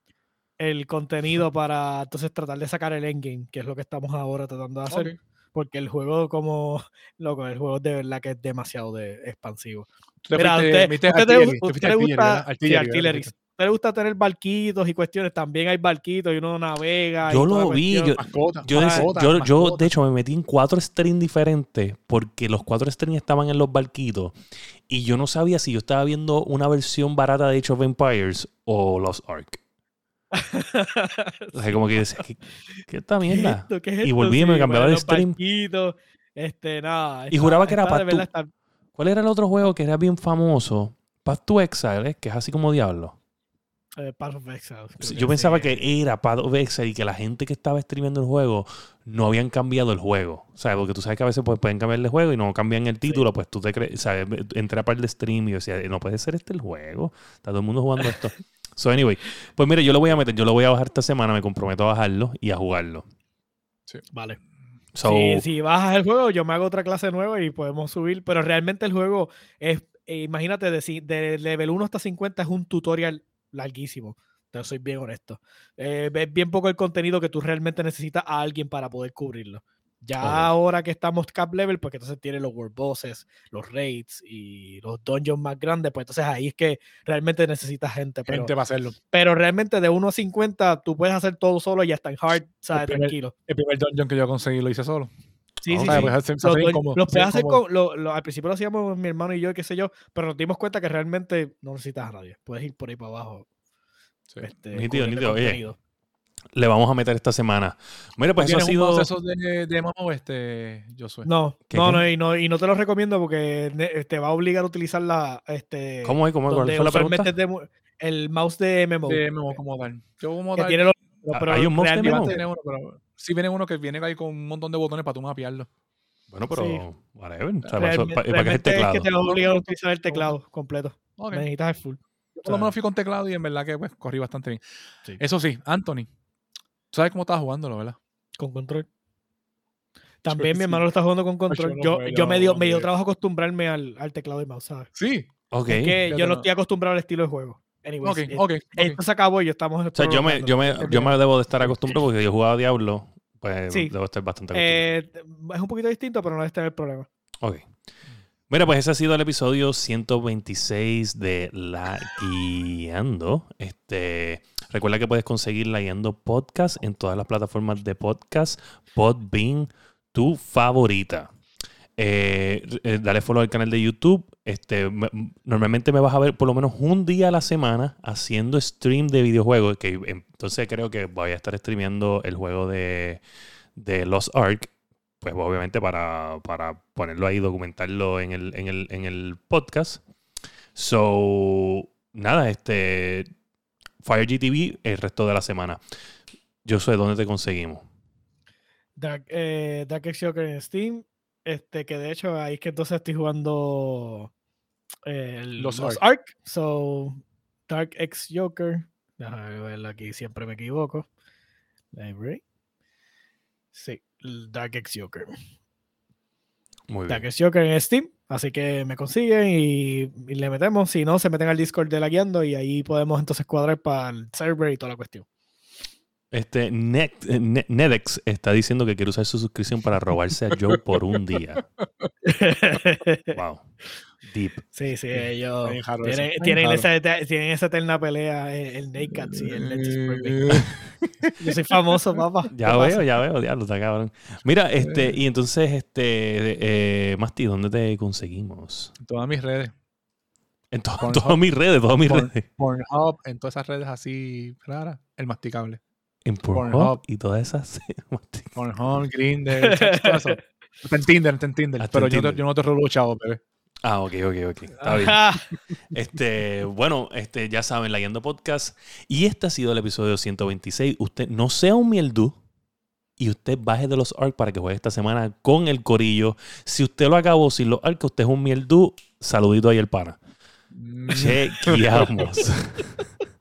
Speaker 3: el contenido para entonces tratar de sacar el endgame, que es lo que estamos ahora tratando de hacer. Porque el juego, como loco, el juego de verdad que es demasiado de expansivo. Mira, usted, usted usted le gusta sí,
Speaker 2: Artillery, ¿verdad?
Speaker 3: artillery. ¿Usted le gusta tener barquitos y cuestiones? También hay barquitos y uno navega.
Speaker 1: Yo lo vi, yo-
Speaker 2: Mascota,
Speaker 1: Yo,
Speaker 2: mascota,
Speaker 1: yo, de hecho, me metí en cuatro streams diferentes porque los cuatro streams estaban en los barquitos y yo no sabía si yo estaba viendo una versión barata de Age of Empires o Lost Ark. O sea, como que decía, ¿qué, qué esta
Speaker 3: ¿Qué es
Speaker 1: mierda?
Speaker 3: esto? ¿Qué es
Speaker 1: Y volví y me cambiaba
Speaker 3: bueno,
Speaker 1: de stream.
Speaker 3: barquitos, Este, nada.
Speaker 1: Y juraba que era Path ¿Cuál era el otro juego que era bien famoso? Path to Exile, ¿eh? que es así como Diablo.
Speaker 3: Eh, Path of Exile,
Speaker 1: Sí, Yo pensaba
Speaker 3: sí.
Speaker 1: que era Path of Exile y que la gente que estaba streameando el juego no habían cambiado el juego. O sea, porque tú sabes que a veces pues, pueden cambiar de juego y no cambian el título, pues tú te crees, o sea, entré a par de stream y yo decía, no puede ser este el juego. Está todo el mundo jugando esto. so, anyway, pues mire, yo lo voy a meter, yo lo voy a bajar esta semana, me comprometo a bajarlo y a jugarlo.
Speaker 3: Vale.
Speaker 1: So,
Speaker 3: si, si bajas el juego, yo me hago otra clase nueva y podemos subir. Pero realmente el juego es, eh, imagínate, de, de level 1 hasta 50 es un tutorial larguísimo. Te soy bien honesto. Eh, es bien poco el contenido que tú realmente necesitas a alguien para poder cubrirlo. Ya ahora que estamos cap level, pues entonces tiene los world bosses, los raids y los dungeons más grandes, pues entonces ahí es que realmente necesitas gente. Pero,
Speaker 2: Gente para hacerlo.
Speaker 3: pero realmente de 1 a 50 tú puedes hacer todo solo y hasta en hard, ¿sabes?
Speaker 2: primer-
Speaker 3: Tranquilo.
Speaker 2: El primer dungeon que yo conseguí lo hice solo.
Speaker 3: Sí, sí, al principio lo hacíamos mi hermano y yo, qué sé yo, pero nos dimos cuenta que realmente no necesitas a nadie. Puedes ir por ahí para abajo.
Speaker 2: Sí.
Speaker 3: Este, cubriendo
Speaker 1: nítido. Oye,
Speaker 3: contenido.
Speaker 1: le vamos a meter esta semana. Mira, pues eso ha
Speaker 2: ¿Tienes un
Speaker 1: sido...
Speaker 2: proceso de, de MMO, este, Josué?
Speaker 3: No,
Speaker 1: ¿Qué,
Speaker 3: no,
Speaker 1: qué?
Speaker 3: no y, no, y no te lo recomiendo porque te va a obligar a utilizar la, este,
Speaker 1: ¿Cómo es? ¿Cómo es? ¿Cuál fue la pregunta?
Speaker 3: es de el mouse de MMO.
Speaker 2: De MMO como tal. Yo como
Speaker 3: que
Speaker 2: tal,
Speaker 3: tiene los,
Speaker 1: Ah,
Speaker 3: pero
Speaker 1: ¿hay un mouse de MMO?
Speaker 2: uno, pero sí viene uno que viene ahí con un montón de botones para tú mapearlo.
Speaker 1: Bueno, pero...
Speaker 3: Sí.
Speaker 1: Whatever. O sea, para, eso-
Speaker 3: realmente-
Speaker 1: para- para que es el teclado.
Speaker 3: que te va a utilizar el teclado completo.
Speaker 2: Ok.
Speaker 3: Necesitas el full.
Speaker 2: Yo por lo menos fui con teclado y en verdad que pues corrí bastante bien.
Speaker 3: Sí.
Speaker 2: Eso sí, Anthony. Tú sabes cómo estabas jugándolo, ¿verdad?
Speaker 3: Con control. También mi hermano lo está jugando con control.
Speaker 2: yo
Speaker 3: Yo, yo me dio, me dio trabajo acostumbrarme al, al teclado y mouse, ¿sabes?
Speaker 2: Sí.
Speaker 1: Ok.
Speaker 3: Es que yo no
Speaker 2: lo-
Speaker 3: estoy acostumbrado al estilo de juego. Anyways,
Speaker 2: Ok,
Speaker 3: eh,
Speaker 2: ok. ok.
Speaker 3: Esto se acabó y estamos.
Speaker 1: O sea, yo me, yo, me, yo me debo de estar acostumbrado porque yo jugaba Diablo, pues
Speaker 3: Sí.
Speaker 1: debo estar bastante.
Speaker 3: Eh, es un poquito distinto, pero no es tener el problema.
Speaker 1: Ok. Mira, pues ese ha sido el episodio 126 de La Guiando. Este, recuerda que puedes conseguir La Guiando Podcast en todas las plataformas de podcast. Podbean, tu favorita. Eh, dale follow al canal de YouTube. Este, me- normalmente me vas a ver por lo menos un día a la semana haciendo stream de videojuegos. Que entonces creo que voy a estar streameando el juego de, de Lost Ark pues obviamente para, para ponerlo ahí, documentarlo en el, en el, en el podcast. So, nada, este Fire GTV el resto de la semana. Yo sé dónde te conseguimos.
Speaker 3: Dark, eh, Dark Joker en Steam. Este, que de hecho ahí es que entonces estoy jugando el
Speaker 2: Los
Speaker 3: Lost
Speaker 2: Ark.
Speaker 3: Ark. So, Dark X Joker. Déjame verlo aquí, siempre me equivoco. Library. Sí, Dark X Joker.
Speaker 1: Muy
Speaker 3: Dark
Speaker 1: bien.
Speaker 3: X Joker en Steam. Así que me consiguen y, y le metemos. Si no, se meten al Discord de la guiando y ahí podemos entonces cuadrar para el server y toda la cuestión.
Speaker 1: Este Net, eh, Ne- Nedex está diciendo que quiere usar su suscripción para robarse a Joe por un día. Wow. Deep.
Speaker 3: Sí, sí, ellos tienen, esa, tienen esa eterna pelea, eh, el Naked Cats y el Let's Play. Yo soy famoso, papá.
Speaker 1: Ya
Speaker 3: ¿Qué
Speaker 1: veo,
Speaker 3: pasa?
Speaker 1: ya veo, diablo, está cabrón. Mira, este, y entonces, este, eh, Masti, ¿dónde te conseguimos?
Speaker 2: En todas mis redes.
Speaker 1: En to-
Speaker 2: Pornhub.
Speaker 1: todas mis redes, todas mis
Speaker 2: Porn-
Speaker 1: redes.
Speaker 2: Pornhub, en todas esas redes así raras. El masticable.
Speaker 1: En Pornhub
Speaker 2: Pornhub.
Speaker 1: y todas esas.
Speaker 2: Pornhub, Grindr, todo eso. Está en Tinder, está en Tinder.
Speaker 1: Hasta en
Speaker 2: Pero yo,
Speaker 1: Tinder.
Speaker 2: te- yo no te robo chavos, bebé.
Speaker 1: Ah, ok, ok, ok. Está bien. Este, bueno, este, ya saben, la Yendo Podcast. Y este ha sido el episodio 126. Usted no sea un mieldú y usted baje de los ARC para que juegue esta semana con el corillo. Si usted lo acabó sin los ARC, usted es un mieldú. Saludito ahí el pana. Chequeamos.